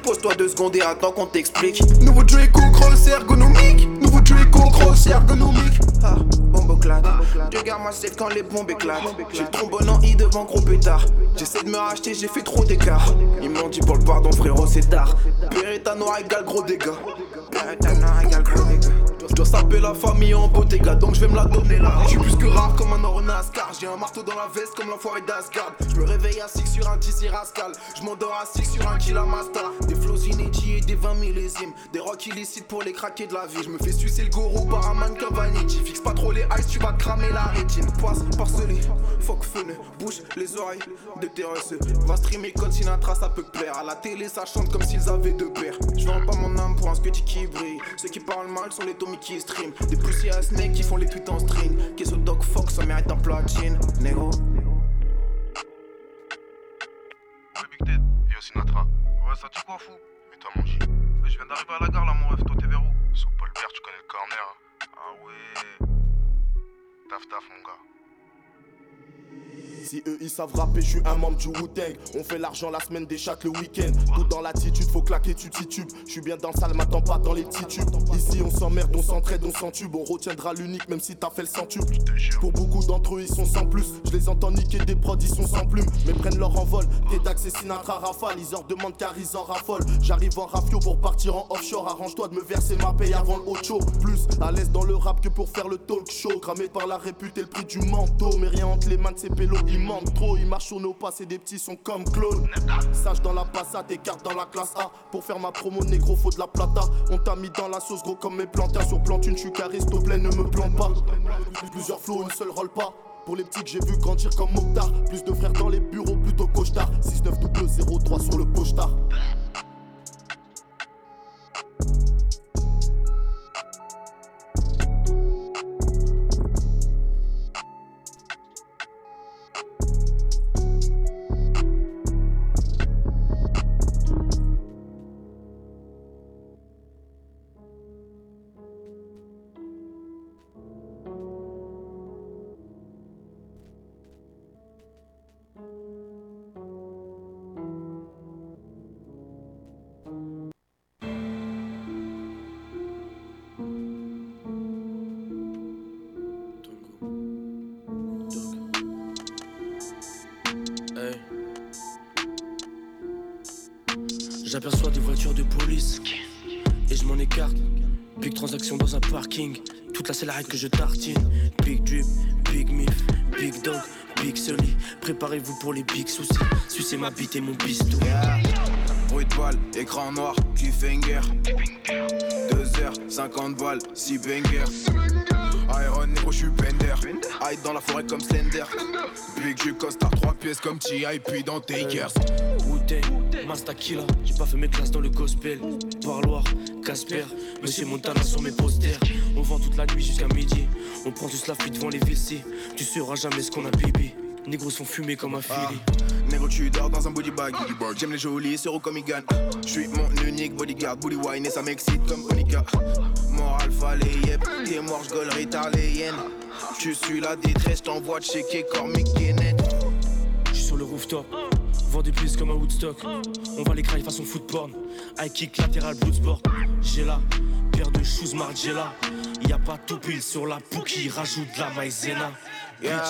Speaker 7: Pose-toi deux secondes et attends qu'on t'explique Nouveau Draco, cross ergonomique Nouveau Draco, cross ergonomique
Speaker 9: Ah, bomboclade. Dieu garde ma safe quand les bombes éclatent. J'ai le trombone en I devant gros pétard. J'essaie de me racheter, j'ai fait trop d'écart. Ils m'ont dit pour le pardon, frérot, c'est tard. Noir égale gros dégâts. Noir égale gros dégâts. Je dois saper la famille en gars donc je vais me la donner là. Je suis plus que rare comme un or NASCAR. J'ai un marteau dans la veste comme l'enfoiré d'Asgard. Je me réveille assis sur un TC Rascal. Je m'endors assis sur un Kilamasta. Des flows inédits et des 20 millésimes. Des rocks illicites pour les craquer de la vie. Je me fais sucer le gourou par un mannequin vanity. Fixe pas trop les ice, tu vas cramer la rétine. Poisse, parcelé, fuck fun, bouche les oreilles de tes Va streamer code Sinatra, ça peut plaire. À la télé, ça chante comme s'ils avaient deux pères. Je vends pas mon âme pour un scutty qui brille. Ceux qui parlent mal sont les Tommy qui stream. Des poussières à snake qui font les tweets en string. Qu'est-ce Doc Fox, ça mérite un platine. Négo.
Speaker 10: Ouais, Big Ted, et aussi Sinatra. Ouais, ça tue quoi, fou? Et toi, mon J Je viens d'arriver à la gare là, mon ref. Toi, t'es vers où Sur Paul Bert, tu connais le corner. Hein. Ah ouais. Taf, taf, mon gars.
Speaker 11: Si eux ils savent rapper, je suis un membre du Wu-Tang. On fait l'argent la semaine des chaque le week-end. Tout dans l'attitude, faut claquer, tu titubes. Je suis bien dans le salle, m'attends pas dans les titubes. Ici on s'emmerde, on s'entraide, on s'entube. On retiendra l'unique même si t'as fait le centuple. Pour beaucoup d'entre eux, ils sont sans plus. Je les entends niquer des prods, ils sont sans plumes. Mais prennent leur envol. Tedax et Sinatra rafale, ils en demandent car ils en raffolent. J'arrive en rafio pour partir en offshore. Arrange-toi de me verser ma paye avant le haut Plus à l'aise dans le rap que pour faire le talk show. Cramé par la réputée, le prix du manteau. Mais rien entre les mains de ces pélos, ils manquent trop. Ils marchent sur nos pas, c'est des petits sont comme clones. Sage dans la passade, cartes dans la classe A. Pour faire ma promo, négro, faut de la plata. On t'a mis dans la sauce, gros comme mes plantains. Sur plante une, je suis au ne me plante pas. Plusieurs flots, une seule roll pas. Pour les petits que j'ai vu grandir comme Mokhtar. Plus de frères dans les bureaux, plutôt costard. 69 sur le postard.
Speaker 12: J'aperçois des voitures de police et je m'en écarte. Big transaction dans un parking, toute la selle que je tartine. Big drip, big milf, big dog, big sully. Préparez-vous pour les big soucis. Sucez ma bite et mon bistou.
Speaker 9: Bruit de balle, écran noir, cliffhanger. 2h50 balles, 6 bangers. Iron Nero, j'suis Bender. Hide dans la forêt comme Slender. Big je costard 3 pièces comme T.I.P. dans Takers.
Speaker 12: Wu-Tang, Mastakila, j'ai pas fait mes classes dans le gospel. Parloir, Casper, Monsieur Montana sur mes posters. On vend toute la nuit jusqu'à midi. On prend juste la fuite devant les villes Tu sauras jamais ce qu'on a bibi. Négros sont fumés comme un fili.
Speaker 9: Ah, négro, tu dors dans un body bag. J'aime les jolis, c'est comme Igan. J'suis mon unique bodyguard, booty wine et ça m'excite comme Monica. Mort alpha, les yep. T'es mort, j'gole, retard les hyènes. Tu suis la détresse, t'envoie checker Cormick net.
Speaker 12: J'suis sur le rooftop. Vend des plus comme un Woodstock. On va les crailler façon foot porn. High kick latéral, sport. J'ai la paire de shoes Margiela. Y a pas tout pile sur la qui rajoute de la maïzena.
Speaker 9: Yeah,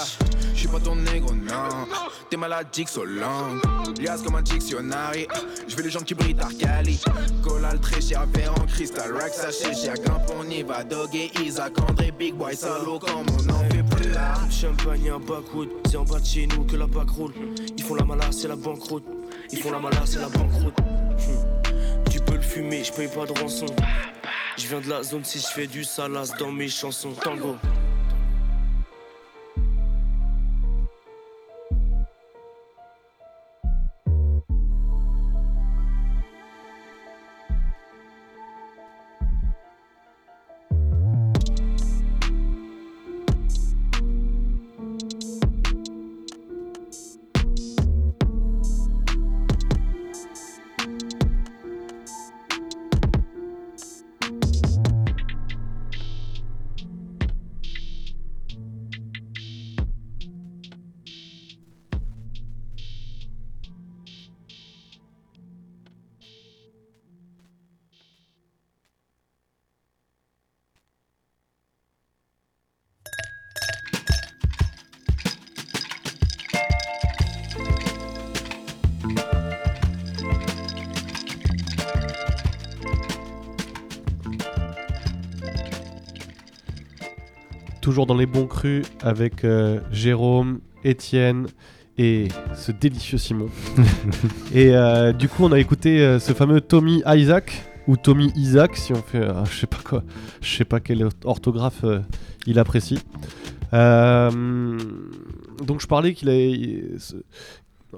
Speaker 9: j'suis pas ton négro, non. T'es maladique sur langue. Lias comme un dictionnaire. J'vais les gens qui brillent d'Arcali. Collal très cher, verre en cristal. Rack sachet grimpe, on y va. Dog et Isaac, André, Big Boy, salaud comme on en fait plus là.
Speaker 12: Champagne, un backwood. C'est en bas de chez nous que la back roule. Ils font la malasse, c'est la banqueroute. Ils font la malasse, c'est la banqueroute. Hmm. Tu peux le fumer, j'paye pas de rançon. J'viens de la zone si j'fais du salas dans mes chansons. Tango.
Speaker 6: Toujours dans les bons crus avec euh, Jérôme, Étienne et ce délicieux Simon. (laughs) et euh, du coup, on a écouté euh, ce fameux Tommy Isaac ou Tommy Isaac si on fait, (laughs) je sais pas quoi, je sais pas quelle orthographe il apprécie. Donc je parlais qu'il a,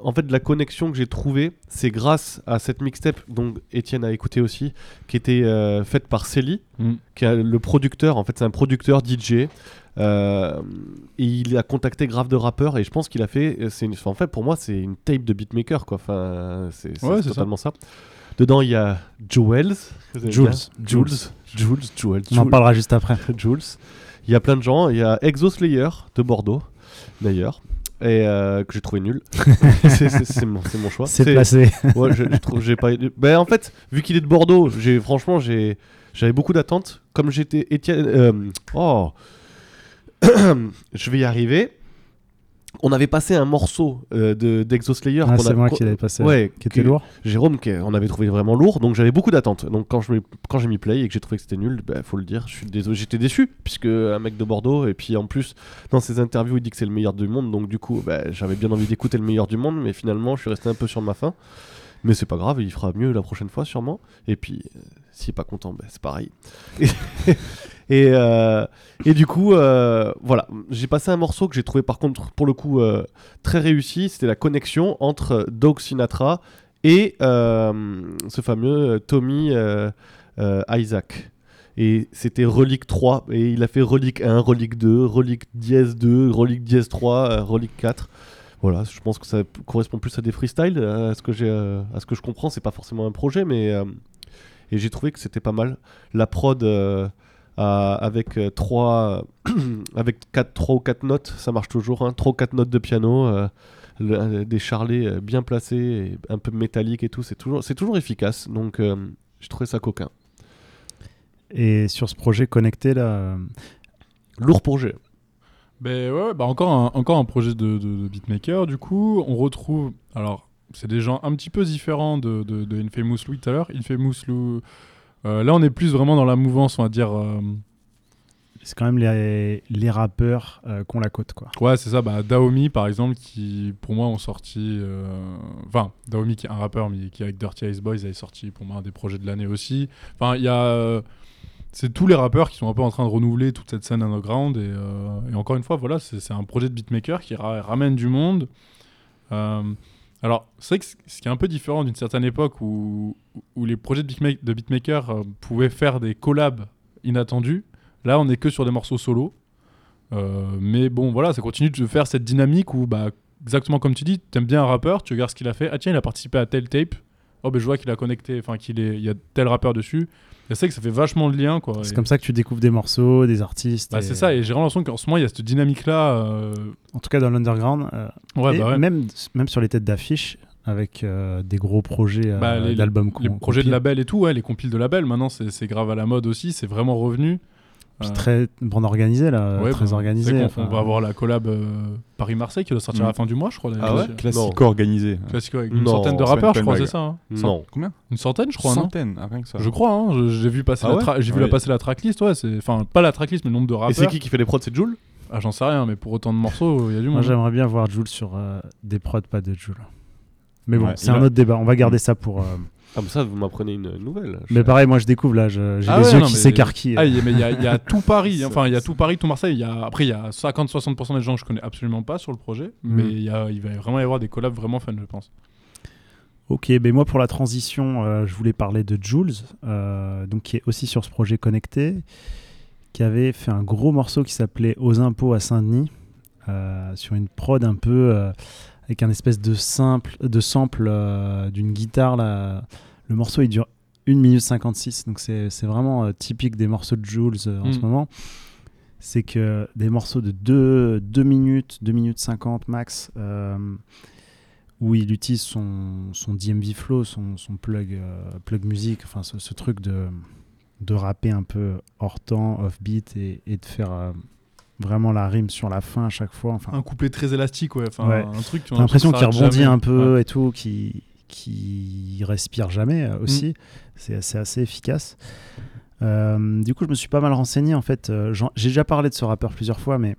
Speaker 6: en fait, la connexion que j'ai trouvée, c'est grâce à cette mixtape, dont Étienne a écouté aussi, qui était euh, faite par Célie,
Speaker 4: Mm.
Speaker 6: qui est le producteur. En fait, c'est un producteur DJ. Euh, et il a contacté grave de rappeurs et je pense qu'il a fait. C'est une, en fait, pour moi, c'est une tape de beatmaker, quoi. Enfin, c'est c'est
Speaker 4: Ouais, c'est
Speaker 6: totalement ça. Dedans, il y a Jewels.
Speaker 3: Jules.
Speaker 6: Jules. Jules. Jules.
Speaker 3: On en
Speaker 6: Jules.
Speaker 3: parlera juste après. (laughs)
Speaker 6: Jules. Il y a plein de gens. Il y a Exoslayer de Bordeaux, d'ailleurs. Et euh, que j'ai trouvé nul. (laughs) c'est c'est- c'est mon, c'est mon choix.
Speaker 3: C'est placé. (laughs)
Speaker 6: Ouais, je, je trouve, j'ai pas. Ben en fait, vu qu'il est de Bordeaux, j'ai franchement, j'ai, j'avais beaucoup d'attentes. Comme j'étais Étienne. euh, oh, (coughs) je vais y arriver. On avait passé un morceau euh, de d'Exoslayer.
Speaker 3: Ah,
Speaker 6: qu'on
Speaker 3: c'est
Speaker 6: a-
Speaker 3: moi
Speaker 6: qu'on-
Speaker 3: qui l'avais passé,
Speaker 6: Ouais,
Speaker 3: qui était lourd.
Speaker 6: Jérôme, qui, on avait trouvé vraiment lourd, donc j'avais beaucoup d'attentes. Donc quand je m'ai- quand j'ai mis play et que j'ai trouvé que c'était nul, bah, faut le dire, je suis désolé, j'étais déçu puisque un mec de Bordeaux et puis en plus dans ses interviews il dit que c'est le meilleur du monde, donc du coup bah, j'avais bien envie d'écouter le meilleur du monde, mais finalement je suis resté un peu sur ma faim. Mais c'est pas grave, il fera mieux la prochaine fois sûrement. Et puis euh, s'il est pas content, bah, c'est pareil. (laughs) Et, euh, et du coup, euh, voilà, j'ai passé un morceau que j'ai trouvé par contre, pour le coup, euh, très réussi. C'était la connexion entre Doug Sinatra et ce fameux Tommy Isaac. Et c'était Relique 3. Et il a fait Relique 1, Relique 2, Relique dièse 2, Relique dièse 3, euh, Relique 4. Voilà, je pense que ça correspond plus à des freestyles. À ce que, j'ai, à ce que je comprends, c'est pas forcément un projet, mais. et j'ai trouvé que c'était pas mal. La prod. À- avec euh, trois, (clears throat) avec quatre, trois ou quatre notes, ça marche toujours. Hein, trois ou quatre notes de piano, euh, le- euh, des charlets euh, bien placés, et un peu métallique et tout. C'est toujours, c'est toujours efficace. Donc, euh, j'ai trouvé ça coquin.
Speaker 3: Et sur ce projet connecté là, euh,
Speaker 6: Lourd projet.
Speaker 4: Ben ouais, bah encore un, encore un projet de, de- de beatmaker. Du coup, on retrouve. Alors, c'est des gens un petit peu différents de, de, de Infamous Louis tout à l'heure. Infamous Lou. Euh, là, on est plus vraiment dans la mouvance, on va dire. euh,
Speaker 3: c'est quand même les, les rappeurs euh, qu'on la côte quoi.
Speaker 4: Ouais, c'est ça. Bah, Daomi, par exemple, qui pour moi ont sorti. euh, Enfin, Daomi, qui est un rappeur, mais qui avec Dirty Ice Boys avait sorti pour moi un des projets de l'année aussi. Enfin, il y a. C'est tous les rappeurs qui sont un peu en train de renouveler toute cette scène underground. Et, et encore une fois, voilà, c'est c'est un projet de beatmaker qui ra- ramène du monde. Alors, c'est vrai que ce qui est un peu différent d'une certaine époque où, où les projets de, beatma- beatmaker euh, pouvaient faire des collabs inattendus. Là, on est que sur des morceaux solo. Euh, mais bon, voilà, ça continue de faire cette dynamique où, bah, exactement comme tu dis, tu aimes bien un rappeur, tu regardes ce qu'il a fait. Ah tiens, il a participé à tel tape. Oh, ben je vois qu'il a connecté, enfin, qu'il est, il y a tel rappeur dessus. Et c'est que ça fait vachement le lien, quoi.
Speaker 3: C'est
Speaker 4: Et-
Speaker 3: comme ça que tu découvres des morceaux, des artistes.
Speaker 4: Bah,
Speaker 3: et-
Speaker 4: c'est ça, et j'ai vraiment l'impression qu'en ce moment, il y a cette dynamique-là. euh,
Speaker 3: En tout cas dans l'underground. euh,
Speaker 4: Ouais,
Speaker 3: et
Speaker 4: bah ouais.
Speaker 3: Même, même sur les têtes d'affiche avec euh, des gros projets
Speaker 4: bah,
Speaker 3: d'albums.
Speaker 4: les projets de label et tout, ouais, les compiles de label, maintenant, c'est grave à la mode aussi, c'est vraiment revenu.
Speaker 3: Puis
Speaker 4: Euh,
Speaker 3: très bande organisée là,
Speaker 4: ouais,
Speaker 3: très
Speaker 4: bah,
Speaker 3: organisée. enfin.
Speaker 4: On va avoir la collab euh, Paris-Marseille qui doit sortir à la
Speaker 5: Mm.
Speaker 4: fin du mois, je crois.
Speaker 6: Ah
Speaker 4: d'ailleurs.
Speaker 6: ouais
Speaker 5: Classico organisé.
Speaker 4: Classico avec une
Speaker 6: Non,
Speaker 4: centaine de
Speaker 5: une-
Speaker 4: rappeurs, je
Speaker 5: une
Speaker 4: crois, c'est ça hein
Speaker 6: Non.
Speaker 5: Combien
Speaker 4: Une centaine, je crois, non
Speaker 5: Centaines, ah, rien que ça.
Speaker 4: Je crois, hein, j'ai vu passer
Speaker 5: Ah
Speaker 4: la
Speaker 5: ouais
Speaker 4: tra- j'ai vu
Speaker 5: Ouais.
Speaker 4: la passer la tracklist, ouais, c'est enfin pas la tracklist mais le nombre de rappeurs.
Speaker 6: Et c'est qui qui fait les prods C'est Joule
Speaker 4: Ah, j'en sais rien, mais pour autant de morceaux, il y a du
Speaker 3: Moi
Speaker 4: monde.
Speaker 3: j'aimerais bien voir Jules sur euh, des prods, pas de Jules. Mais bon,
Speaker 5: Ouais,
Speaker 3: c'est un autre débat. On va garder ça pour.
Speaker 6: Ah, mais ça, vous m'apprenez une nouvelle.
Speaker 3: Mais pareil, moi je découvre là, j'ai
Speaker 4: Ah
Speaker 3: les
Speaker 4: ouais,
Speaker 3: yeux
Speaker 4: non,
Speaker 3: qui
Speaker 4: mais-
Speaker 3: s'écarquillent.
Speaker 4: Ah, il y a- mais il y, a- il y a (laughs) tout Paris, enfin il y a tout Paris, tout Marseille. Il y a, après, il y a 50-60% des gens que je connais absolument pas sur le projet,
Speaker 3: Mhm.
Speaker 4: mais il, y a, il va vraiment y avoir des collabs vraiment fun, je pense.
Speaker 3: Ok, ben moi pour la transition, euh, je voulais parler de Jules, euh, donc qui est aussi sur ce projet connecté, qui avait fait un gros morceau qui s'appelait Aux impôts à Saint-Denis, euh, sur une prod un peu euh, avec un espèce de simple, de sample euh, d'une guitare. Là. Le morceau il dure 1 minute 56, donc c'est vraiment euh, typique des morceaux de Jules euh, en
Speaker 4: Mm.
Speaker 3: ce moment. C'est que des morceaux de 2, 2 minutes, 2 minutes 50 max, où il utilise son, son DMV Flow, son, son plug, plug musique, enfin ce, ce truc de, de rapper un peu hors temps, off beat et, et de faire vraiment la rime sur la fin à chaque fois. Enfin,
Speaker 4: Un couplet très élastique, ouais. Enfin,
Speaker 3: Ouais.
Speaker 4: un truc.
Speaker 3: T'as l'impression qu'il rebondit
Speaker 4: jamais.
Speaker 3: un peu
Speaker 4: Ouais.
Speaker 3: et tout, qui qui respire jamais euh, aussi.
Speaker 4: Mm.
Speaker 3: C'est assez efficace. Euh, du coup, je me suis pas mal renseigné. En fait, Euh, j'ai déjà parlé de ce rappeur plusieurs fois, mais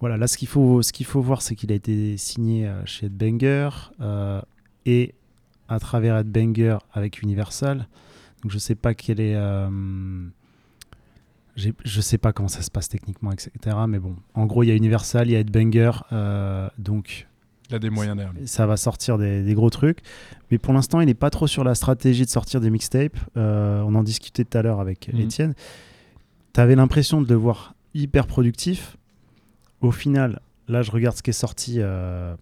Speaker 3: voilà, là, ce qu'il faut, ce qu'il faut voir, c'est qu'il a été signé chez Headbanger euh, et à travers Headbanger avec Universal. Donc, je sais pas quel est. je sais pas comment ça se passe techniquement, etc. Mais bon, en gros, il y a Universal, il y a Headbanger, euh, donc
Speaker 4: Il a des moyens derrière
Speaker 3: ça va sortir des, des gros trucs. Mais pour l'instant, il n'est pas trop sur la stratégie de sortir des mixtapes. Euh, on en discutait tout à l'heure avec
Speaker 4: Mhm.
Speaker 3: Étienne. Tu avais l'impression de le voir hyper productif. Au final, là, je regarde ce qui est sorti euh,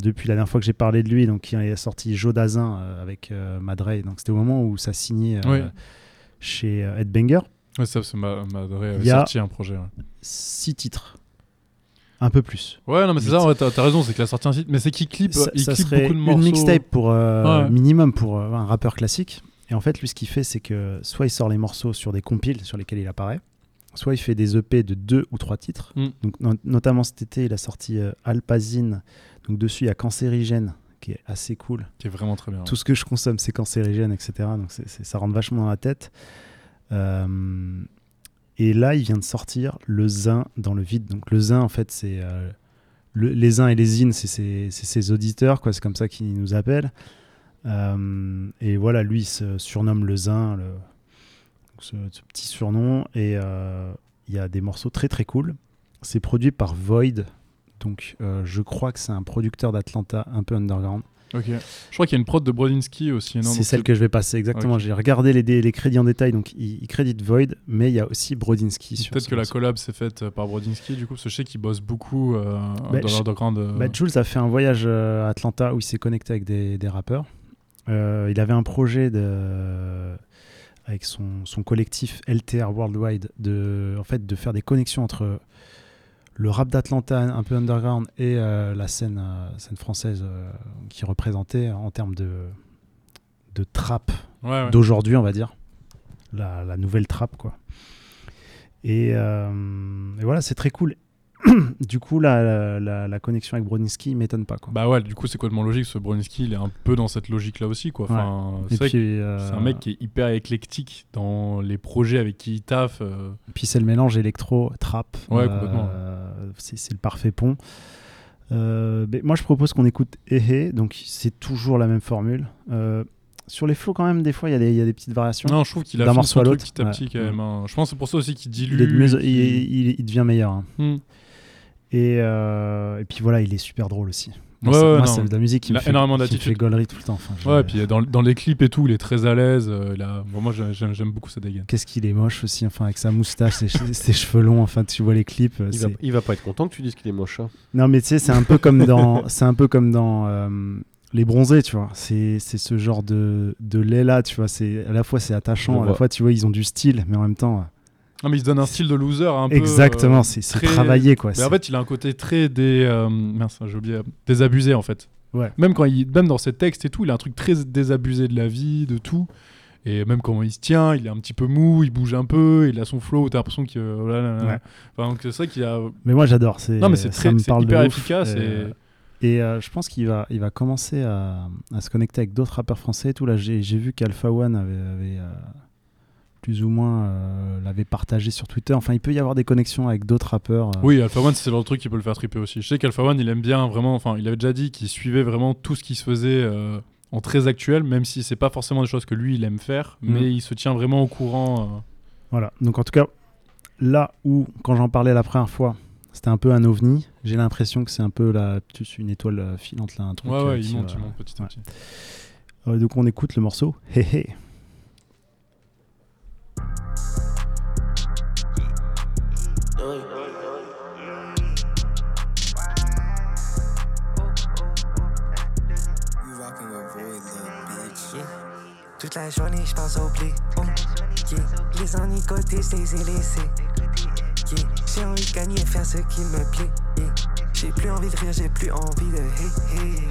Speaker 3: depuis la dernière fois que j'ai parlé de lui. Donc, il est sorti Joe Dazin euh, avec euh, Madre. Donc, c'était au moment où ça signait
Speaker 4: Oui.
Speaker 3: chez Headbanger.
Speaker 4: Ouais, ça, ma, ma
Speaker 3: Il y a-
Speaker 4: sorti un projet. Ouais,
Speaker 3: Six titres. Un peu plus.
Speaker 4: Ouais, non, mais c'est ça, ouais, t'as raison, c'est qu'il a sorti un site. Mais c'est qu'il clip,
Speaker 3: ça,
Speaker 4: il
Speaker 3: ça
Speaker 4: clip beaucoup de morceaux.
Speaker 3: une mixtape pour euh,
Speaker 4: Ouais.
Speaker 3: minimum pour euh, un rappeur classique. Et en fait, lui, ce qu'il fait, c'est que soit il sort les morceaux sur des compiles sur lesquels il apparaît, soit il fait des EP de deux ou trois titres.
Speaker 4: Mm.
Speaker 3: Donc, no- notamment cet été, il a sorti euh, Alpazine. Donc dessus, il y a Cancérigène, qui est assez cool.
Speaker 4: Qui est vraiment très bien.
Speaker 3: Tout ce que je consomme, c'est cancérigène, etc. Donc ça rentre vachement dans la tête. Euh, et là, il vient de sortir le zin dans le vide. Donc le zin, en fait, c'est euh, le- les zins et les zines, c'est ses, auditeurs, quoi. C'est comme ça qu'ils nous appellent. Euh, et voilà, lui, il se surnomme le zin, ce, petit surnom. Et il y a des morceaux très très cool. C'est produit par Void. Donc je crois que c'est un producteur d'Atlanta un peu underground.
Speaker 4: Ok. Je crois qu'il y a une prod de Brodinski aussi. non
Speaker 3: C'est celle que je vais passer, exactement. J'ai regardé les, dé- les crédits en détail, donc il, il crédite Void, mais il y a aussi Brodinski sur
Speaker 4: Peut-être que la collab s'est faite euh, par Brodinski, du coup, parce que je sais qu'il bosse beaucoup euh,
Speaker 3: Bah,
Speaker 4: dans
Speaker 3: je-
Speaker 4: l'underground. euh,
Speaker 3: Bah, Jules a fait un voyage euh, à Atlanta où il s'est connecté avec des, des rappeurs. Euh, il avait un projet de, avec son, son collectif LTR Worldwide de, en fait, de faire des connexions entre le rap d'Atlanta un peu underground et euh, la scène, euh, scène française euh, qui représentait en termes de, de trap
Speaker 4: Ouais, ouais.
Speaker 3: d'aujourd'hui, on va dire. La, la nouvelle trap, quoi. Et, euh, et voilà, c'est très cool. (coughs) du coup, la, la, la- connexion avec Brodinski m'étonne pas, quoi.
Speaker 4: Bah ouais, du coup, c'est complètement logique. Ce Brodinski, il est un peu dans cette logique-là aussi, quoi. Enfin,
Speaker 3: Ouais.
Speaker 4: c'est
Speaker 3: euh,
Speaker 4: un mec qui est hyper éclectique dans les projets avec qui il taffe. euh.
Speaker 3: Puis c'est le mélange électro-trap.
Speaker 4: Ouais, complètement.
Speaker 3: C'est le parfait pont. Euh, mais moi, je propose qu'on écoute Ehe, donc c'est toujours la même formule. Euh, sur les flots, quand même, des fois, il y, a des- il y a des petites variations.
Speaker 4: Non, je trouve qu'il a
Speaker 3: morceau
Speaker 4: son
Speaker 3: à l'autre.
Speaker 4: petit à petit, quand même. hein. Je pense que c'est pour ça aussi qu'il dilue.
Speaker 3: Il, est de mieux-
Speaker 4: qu'il-
Speaker 3: il- il- il devient meilleur. hein.
Speaker 4: Hmm.
Speaker 3: Et, euh, et puis voilà, il est super drôle aussi. Moi,
Speaker 4: Ouais,
Speaker 3: c'est-
Speaker 4: ouais,
Speaker 3: moi, c'est de la musique qui
Speaker 4: Il
Speaker 3: me
Speaker 4: a
Speaker 3: fait,
Speaker 4: énormément
Speaker 3: qui me fait gaulerie tout le temps. Enfin,
Speaker 4: Ouais, puis dans, dans les clips et tout, il est très à l'aise. euh, il a- bon, moi, j'ai- j'aime j'aime beaucoup sa dégaine.
Speaker 3: Qu'est-ce qu'il est moche aussi, enfin avec sa moustache, ses, che- ses cheveux longs, enfin tu vois les clips. euh,
Speaker 6: Il va, il va pas être content que tu dises qu'il est moche. hein.
Speaker 3: Non mais tu sais, c'est un peu comme dans, (laughs) c'est un peu comme dans euh, les bronzés, tu vois. C'est c'est ce genre de de lait là, tu vois. C'est à la fois c'est
Speaker 6: Je
Speaker 3: attachant, à la fois tu vois ils ont du style, mais en même temps. Euh,
Speaker 4: Non, mais il se donne un style de loser un peu.
Speaker 3: Exactement,
Speaker 4: euh,
Speaker 3: c'est- c'est
Speaker 4: très-
Speaker 3: travaillé, quoi,
Speaker 4: Mais en fait, il a un côté très dé... euh, mince, j'ai oublié. Désabusé, en fait.
Speaker 3: Ouais.
Speaker 4: Même, quand il... Même dans ses textes et tout, il a un truc très désabusé de la vie, de tout. Et même comment il se tient, il est un petit peu mou, il bouge un peu, il a son flow, t'as l'impression euh, là, là.
Speaker 3: Ouais.
Speaker 4: Enfin, donc c'est ça qu'il a.
Speaker 3: Mais moi j'adore. c'est-
Speaker 4: Non, mais c'est très-
Speaker 3: de
Speaker 4: hyper efficace
Speaker 3: euh,
Speaker 4: et-
Speaker 3: Et euh, je pense qu'il va, il va commencer à, à se connecter avec d'autres rappeurs français et tout. Là, j'ai vu qu'Alpha One avait, avait, euh, plus ou moins euh, l'avait partagé sur Twitter. Enfin, il peut y avoir des connexions avec d'autres rappeurs. euh.
Speaker 4: Oui, Alpha One, c'est le truc qui peut le faire triper aussi. Je sais qu'Alpha One, il aime bien vraiment. Enfin, il avait déjà dit qu'il suivait vraiment tout ce qui se faisait euh, en très actuel, même si c'est pas forcément des choses que lui, il aime faire,
Speaker 3: Mhm.
Speaker 4: mais il se tient vraiment au courant.
Speaker 3: Voilà. Donc en tout cas, là où quand j'en parlais la première fois, c'était un peu un ovni. J'ai l'impression que c'est un peu la, une étoile filante là, un truc.
Speaker 4: Ouais, ouais, il monte,
Speaker 3: va-
Speaker 4: il monte petit à petit.
Speaker 3: Donc on écoute le morceau. Hé hé.
Speaker 13: Toute la journée, je pense au blé. Oh, yeah. Les ennuis côté, je les ai laissés. Yeah. J'ai envie de gagner, faire ce qui me plaît. J'ai plus envie de rire, j'ai plus envie de hey,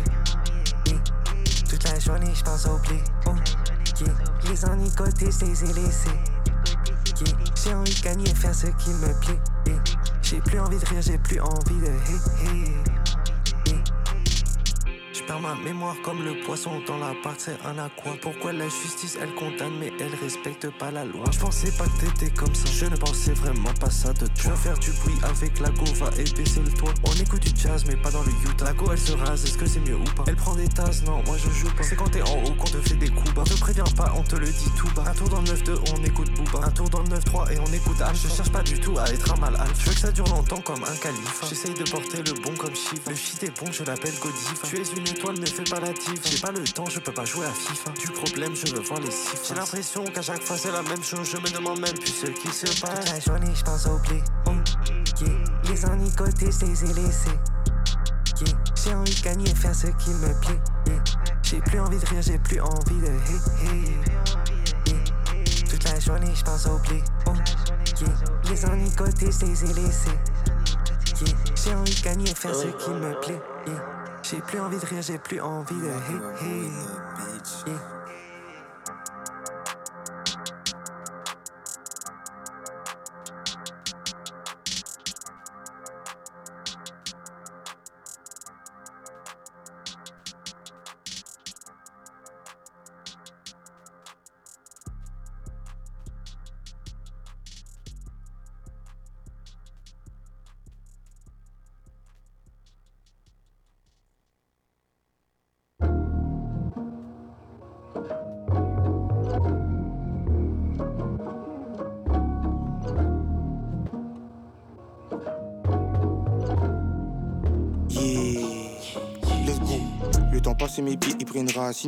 Speaker 13: hey. Toute la journée, je pense au blé. Oh. Les ennuis côté, je les ai laissés. J'ai envie de gagner, faire ce qui me plaît. J'ai plus envie de rire, j'ai plus envie de hey, hey. Perds ma mémoire comme le poisson dans la part, c'est un aqua. Pourquoi la justice elle condamne mais elle respecte pas la loi? Je pensais pas que t'étais comme ça, je ne pensais vraiment pas ça de toi. Faire du bruit avec la go, va et baisser le toit. On écoute du jazz mais pas dans le Utah. La go elle se rase, est-ce que c'est mieux ou pas? Elle prend des tasses, non, moi je joue pas. C'est quand t'es en haut qu'on te fait des coups bas. On te prévient pas, on te le dit tout bas. Un tour dans le 9-2, on écoute Booba. Un tour dans le 9-3 et on écoute Al. Je cherche pas du tout à être un mal alpha. Je veux que ça dure longtemps comme un calife. J'essaye de porter le bon comme Shiva. Le shit est bon, je l'appelle Godiva. Tu es une étoile, ne fais pas la diva. J'ai pas le temps, je peux pas jouer à FIFA. Du problème, je veux voir les chiffres. J'ai l'impression qu'à chaque fois c'est la même chose. Je me demande même plus ce qui se passe.
Speaker 14: Toute la journée, je pense au blé. Les ennicotés, je les ai laissés. J'ai envie de gagner, faire ce qui me plaît. J'ai plus envie de rire, j'ai plus envie de hey, hey. Toute la journée, je pense au blé. Les ennicotés, je les ai laissés. J'ai envie de gagner, faire ce qui me plaît. J'ai plus envie de rire, j'ai plus envie de hey, hey.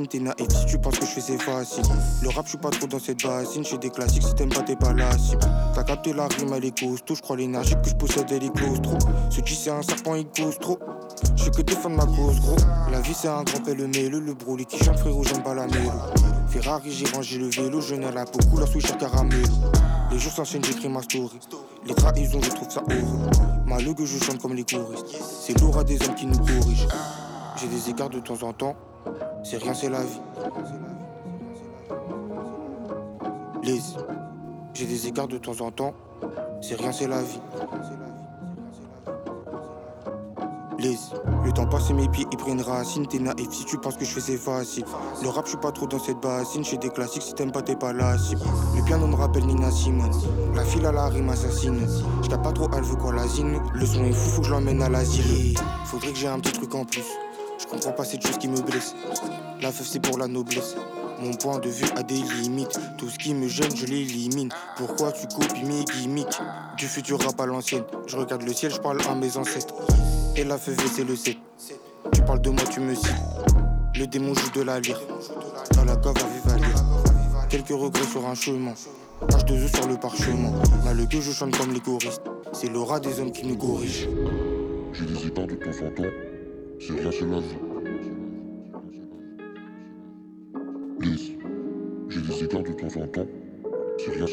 Speaker 2: T'es naïf si tu penses que je faisais facile. Le rap, je suis pas trop dans cette bassine. J'ai des classiques, si t'aimes pas, t'es pas la cible. T'as capté la rime, elle est costaud. Je crois l'énergie que je possède, elle est claustro. Ce qui c'est un serpent, il cause trop. Je que t'es fan de ma cause, gros. La vie, c'est un grand pelle le le brûlé qui chante, frérot, j'aime pas la mélo. Ferrari, j'ai rangé le vélo. Je n'ai la peau couleur sweatshirt caramelo. Les jours s'enchaînent, j'écris ma story. Les trahisons, je trouve ça horrible. Malheureux que je chante comme les choristes. C'est lourd à des hommes qui nous corrigent. J'ai des écarts de temps en temps. C'est rien, c'est la vie. Les. J'ai des écarts de temps en temps. C'est rien, c'est la vie. Les. Le temps passe et mes pieds ils prennent racine. T'es naïf si tu penses que je faisais facile. Le rap, je suis pas trop dans cette bassine. J'ai des classiques si t'aimes pas, t'es pas la cible. Le piano me rappelle Nina Simone. La file à la rime assassine. Je pas trop, elle veut quoi l'asine. Le son est fou, faut que je l'emmène à l'asile. Faudrait que j'ai un petit truc en plus. Comprends pas cette chose qui me blesse. La feuf c'est pour la noblesse. Mon point de vue a des limites. Tout ce qui me gêne, je l'élimine. Pourquoi tu copies mes gimmicks? Du futur rap à l'ancienne. Je regarde le ciel, je parle à mes ancêtres. Et la feuf c'est le 7. Tu parles de moi, tu me cites. Le démon joue de la lyre. Dans la cave à vive Quelques regrets sur un chemin. H2E sur le parchemin. Mal que je chante comme les choristes. C'est l'aura des hommes qui nous corrigent.
Speaker 15: J'ai des de temps en temps. C'est vie. Liz, j'ai des écarts de temps en temps. C'est rien,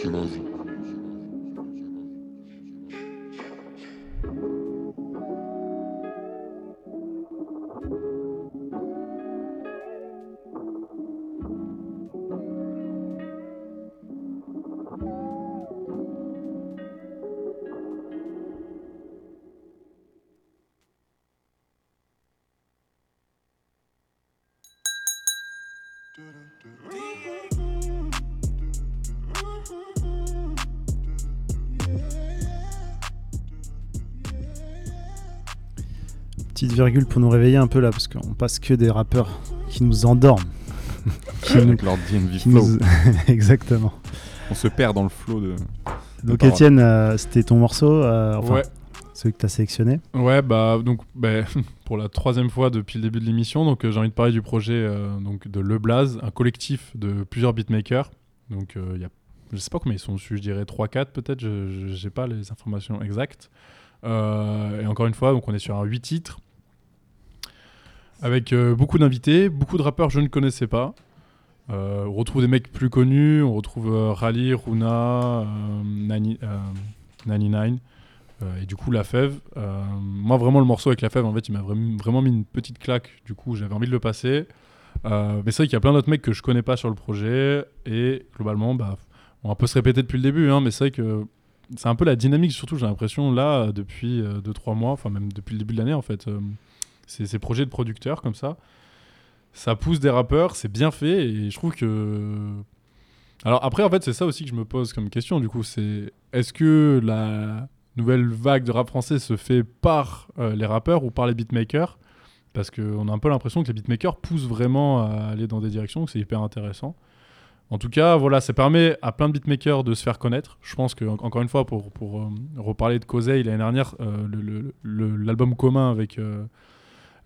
Speaker 3: virgule pour nous réveiller un peu là, parce qu'on passe que des rappeurs qui nous endorment. (laughs) Qui
Speaker 5: Avec leur DNV
Speaker 3: qui
Speaker 5: flow.
Speaker 3: nous- (laughs) Exactement.
Speaker 5: On se perd dans le flow de.
Speaker 3: Donc. Étienne, euh, c'était ton morceau, euh, enfin,
Speaker 4: Ouais.
Speaker 3: celui que tu as sélectionné.
Speaker 4: Ouais, bah donc bah, (laughs) pour la troisième fois depuis le début de l'émission, donc euh, j'ai envie de parler du projet euh, donc de Le Blaze, un collectif de plusieurs beatmakers. Donc euh, il y a, je sais pas combien ils sont dessus, je dirais 3-4 peut-être, je j'ai pas les informations exactes. Euh, et encore une fois, donc on est sur un 8 titres avec euh, beaucoup d'invités, beaucoup de rappeurs que je ne connaissais pas. Euh, on retrouve des mecs plus connus, on retrouve euh, Rally, Runa, Nani, euh, 99. Euh, et du coup, La Fève, moi vraiment le morceau avec La Fève, en fait, il m'a vraiment, mis une petite claque. Du coup, j'avais envie de le passer. Mais c'est vrai qu'il y a plein d'autres mecs que je connais pas sur le projet. Et globalement, bah, on va un peu se répéter depuis le début, hein, mais c'est vrai que c'est un peu la dynamique, surtout j'ai l'impression là, depuis 2-3 mois, enfin même depuis le début de l'année en fait. C'est ces projets de producteurs comme ça. ça pousse des rappeurs, c'est bien fait et je trouve que. Alors après, en fait, c'est ça aussi que je me pose comme question. Du coup, c'est est-ce que la nouvelle vague de rap français se fait par euh, les rappeurs ou par les beatmakers? Parce qu'on a un peu l'impression que les beatmakers poussent vraiment à aller dans des directions, que c'est hyper intéressant. En tout cas, voilà, ça permet à plein de beatmakers de se faire connaître. Je pense que, en- encore une fois, pour, pour euh, reparler de Cosey, l'année dernière, euh, l'album commun avec,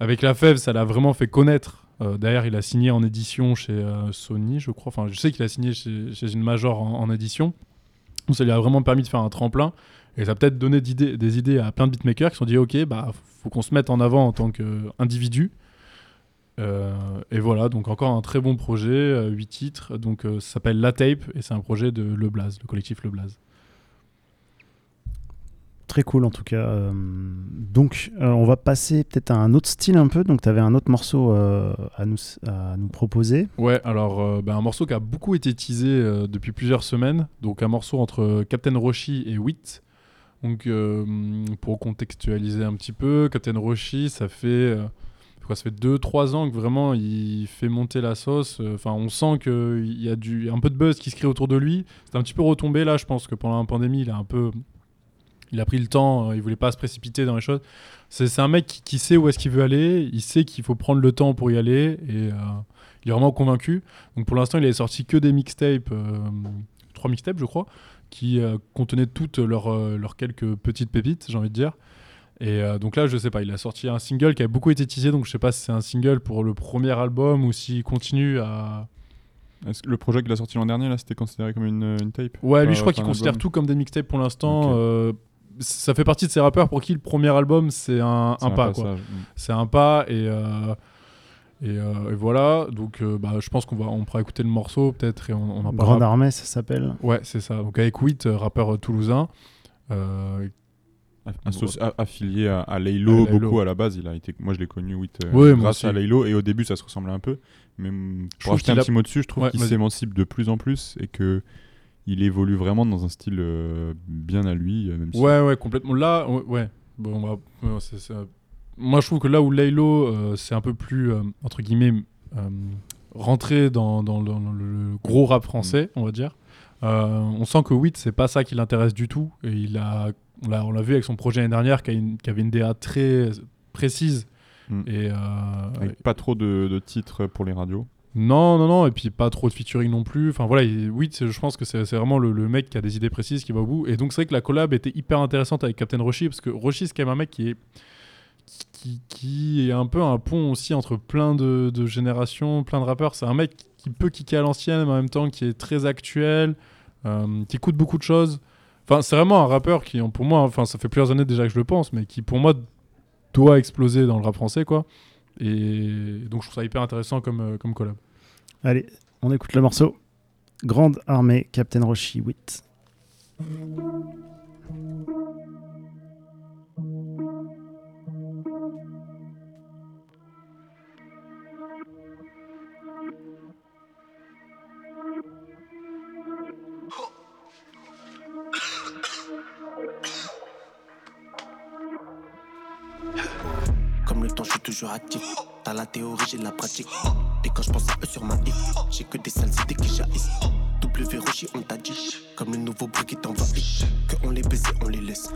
Speaker 4: avec La Fève, ça l'a vraiment fait connaître. Euh, D'ailleurs, il a signé en édition chez euh, Sony, je crois. Enfin, je sais qu'il a signé chez, une major en, édition. Donc, ça lui a vraiment permis de faire un tremplin. Et ça a peut-être donné des idées à plein de beatmakers qui se sont dit Ok, bah, faut qu'on se mette en avant en tant qu'individu. Euh, et voilà, donc encore un très bon projet, 8 titres. Donc euh, ça s'appelle La Tape et c'est un projet de Le Blaze, le collectif Le Blaze.
Speaker 3: Très cool en tout cas. Euh, donc euh, on va passer peut-être à un autre style un peu. Donc tu avais un autre morceau euh, à, nous, à nous proposer.
Speaker 4: Ouais, alors ben, un morceau qui a beaucoup été teasé depuis plusieurs semaines. Donc un morceau entre Captain Roshi et Wit. Donc pour contextualiser un petit peu, Captain Roshi, ça fait quoi, ça fait 2-3 ans que vraiment il fait monter la sauce. Enfin, on sent qu'il y a du, un peu de buzz qui se crée autour de lui. C'est un petit peu retombé là, je pense que pendant la pandémie, il a un peu il a pris le temps, euh, il voulait pas se précipiter dans les choses. C'est un mec qui, qui sait où est-ce qu'il veut aller, il sait qu'il faut prendre le temps pour y aller et euh, il est vraiment convaincu. Donc pour l'instant, il avait sorti que des mixtapes, euh, trois mixtapes je crois, qui euh, contenaient toutes leurs quelques petites pépites, j'ai envie de dire. Et donc là, je sais pas, il a sorti un single qui a beaucoup été teasé, donc je sais pas si c'est un single pour le premier album ou s'il continue à,
Speaker 5: le projet qu'il a sorti l'an dernier, là, c'était considéré comme une, une tape?
Speaker 4: Ouais, lui, je crois qu'il considère tout comme des mixtapes pour l'instant. Euh, ça fait partie de ces rappeurs pour qui le premier album, c'est un,
Speaker 5: C'est
Speaker 4: un
Speaker 5: un
Speaker 4: pas. quoi. C'est un pas, et, euh, et, euh, et voilà. Donc, euh, bah, je pense qu'on va, on pourra écouter le morceau, peut-être, et on, on en parlera.
Speaker 3: Grande Armée, ça s'appelle.
Speaker 4: Ouais, c'est ça. Donc, avec Wit, euh, rappeur toulousain. Euh,
Speaker 5: affilié à, à Laylo
Speaker 4: À Laylo.
Speaker 5: beaucoup à la base. Il a été, moi je l'ai connu oui,
Speaker 4: Ouais, moi
Speaker 5: grâce à Laylo et au début ça se ressemblait un peu. Mais
Speaker 4: Je
Speaker 5: pour
Speaker 4: trouve
Speaker 5: ajouter un
Speaker 4: qu'il a-
Speaker 5: petit mot dessus, je trouve
Speaker 4: Ouais,
Speaker 5: qu'il s'émancipe de plus en plus et que il évolue vraiment dans un style euh, bien à lui. euh, Même si-
Speaker 4: Ouais, ouais, complètement. Là, ouais. Bon, c'est- Moi, je trouve que là où Laylo, euh, c'est un peu plus, euh, entre guillemets, euh, rentré dans, dans- dans le gros rap français, on va dire. Euh, on sent que Wit, c'est pas ça qui l'intéresse du tout. Et il a, on l'a vu avec son projet l'année dernière, qui, a une- qui avait une DA très précise.
Speaker 5: Mm.
Speaker 4: Et, euh,
Speaker 5: Avec pas trop de, de titres pour les radios.
Speaker 4: Non, non, non, et puis pas trop de featuring non plus. Enfin voilà, il- oui, je pense que c'est vraiment le, le mec qui a des idées précises, qui va au bout. Et donc c'est vrai que la collab était hyper intéressante avec Captain Roshi, parce que Roshi, c'est quand même un mec qui est, qui, est un peu un pont aussi entre plein de, de générations, plein de rappeurs. C'est un mec qui peut kicker à l'ancienne, mais en même temps qui est très actuel, euh, qui écoute beaucoup de choses. Enfin, c'est vraiment un rappeur qui, pour moi, enfin, ça fait plusieurs années déjà que je le pense, mais qui, pour moi, doit exploser dans le rap français, quoi. Et donc, je trouve ça hyper intéressant comme, euh, comme collab.
Speaker 3: Allez, on écoute le morceau. Grande Armée, Captain Roshi 8.
Speaker 16: Je suis toujours actif. T'as la théorie, j'ai la pratique. Et quand je pense à eux sur ma hip, j'ai que des sales idées qui jaillissent. Roshi, on t'a dit. Comme le nouveau bruit qui t'envahit. Que on les baisse on les laisse.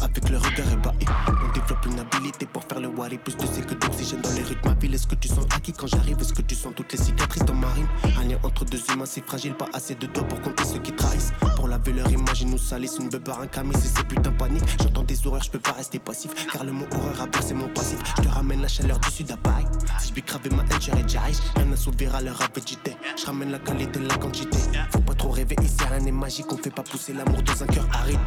Speaker 16: Avec le regard ébahi. On développe une habilité pour faire le wari. Plus de c'est que d'oxygène dans les rues de ma ville. Est-ce que tu sens acquis quand j'arrive? Est-ce que tu sens toutes les cicatrices dans ma rime? Un lien entre deux humains, c'est fragile. Pas assez de doigts pour compter ceux qui trahissent. Pour laver leur image, ils nous salissent. Une beubare, un camis, c'est ces putains panique. J'entends des horreurs, je peux pas rester passif. Car le mot horreur a c'est mon passif. Je te ramène la chaleur du sud à Paris. Si je vais craver ma haine, j'aurais déjà riche. Rien à s'ouvrir à leur appétité. Je ramène la qualité, la quantité. Trop rêver, ici rien n'est magique. On fait pas pousser l'amour dans un cœur aride.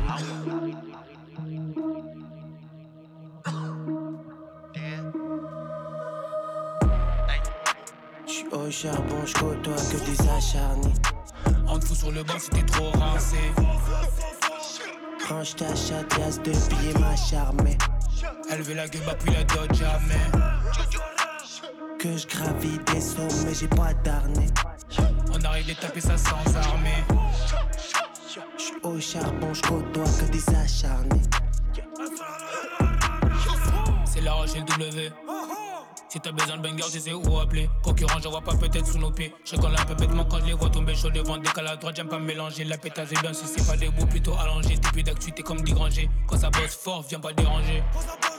Speaker 17: J'suis au charbon, j'côtoie que des acharnés.
Speaker 18: On te fout sur le banc t'es trop rincé.
Speaker 17: Range ta chatte, yasse de billets, ma charmée.
Speaker 18: Elle veut la gueule, puis la dot jamais.
Speaker 17: Que je des sommets, j'ai pas d'arnais.
Speaker 18: Arrive à taper ça sans armée.
Speaker 17: J'suis au charbon, j'côtoie que des acharnés.
Speaker 18: C'est la Rochelle W. Si t'as besoin de banger, je sais où appeler. Concurrent, je vois pas peut-être sous nos pieds. Je recolle un peu bêtement quand je les vois tomber chaud devant. Décale à droite, j'aime pas mélanger. La pétasse est bien si c'est pas debout, plutôt allongé. T'es plus d'actu, t'es comme dit Granger. Quand ça bosse fort, viens pas déranger. Ça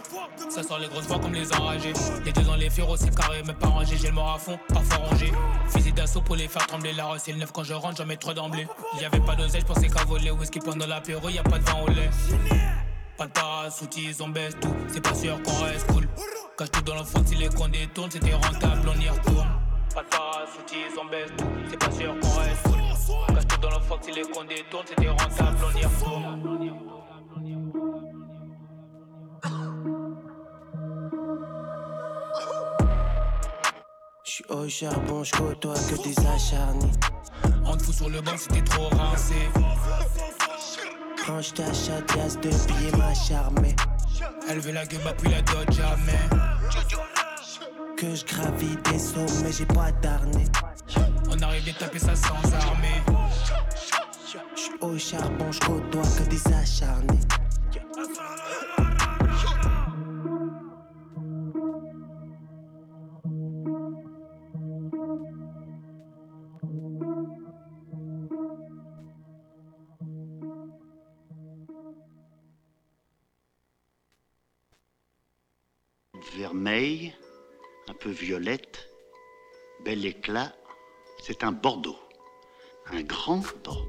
Speaker 18: sort les grosses voix comme les enragés. Les deux dans les féroces, c'est carré, mais pas rangé. J'ai le mort à fond, parfois rangé. Fusil d'assaut pour les faire trembler. La c'est le neuf quand je rentre, j'en mets trois d'emblée. Y avait pas d'oseille, je pensais qu'à voler. Whisky pendant l'apéro, y a pas de vin au lait. Pas de parasoutis, on baisse tout. C'est pas sûr qu'on reste cool. Cache tout dans le fond, si les comptes détournent, c'était rentable, on y retourne. Pas de parasoutis, on baisse tout. C'est pas sûr qu'on reste cool. Cache tout dans le fond, si les comptes détournent, c'était rentable, on y retourne.
Speaker 13: J'suis au charbon, j'côtoie que des acharnés.
Speaker 18: On te fout sur le banc si t'es trop rincé.
Speaker 13: Quand j't'achète, y'a de billets m'a charmé.
Speaker 18: Elle veut la gueule, puis la dot jamais.
Speaker 13: Que je gravis des sommets, j'ai pas d'arnais.
Speaker 18: On arrive à taper ça sans armée.
Speaker 13: J'suis au charbon, j'côtoie que des acharnés.
Speaker 19: Un peu violette, bel éclat, c'est un Bordeaux. Un grand Bordeaux.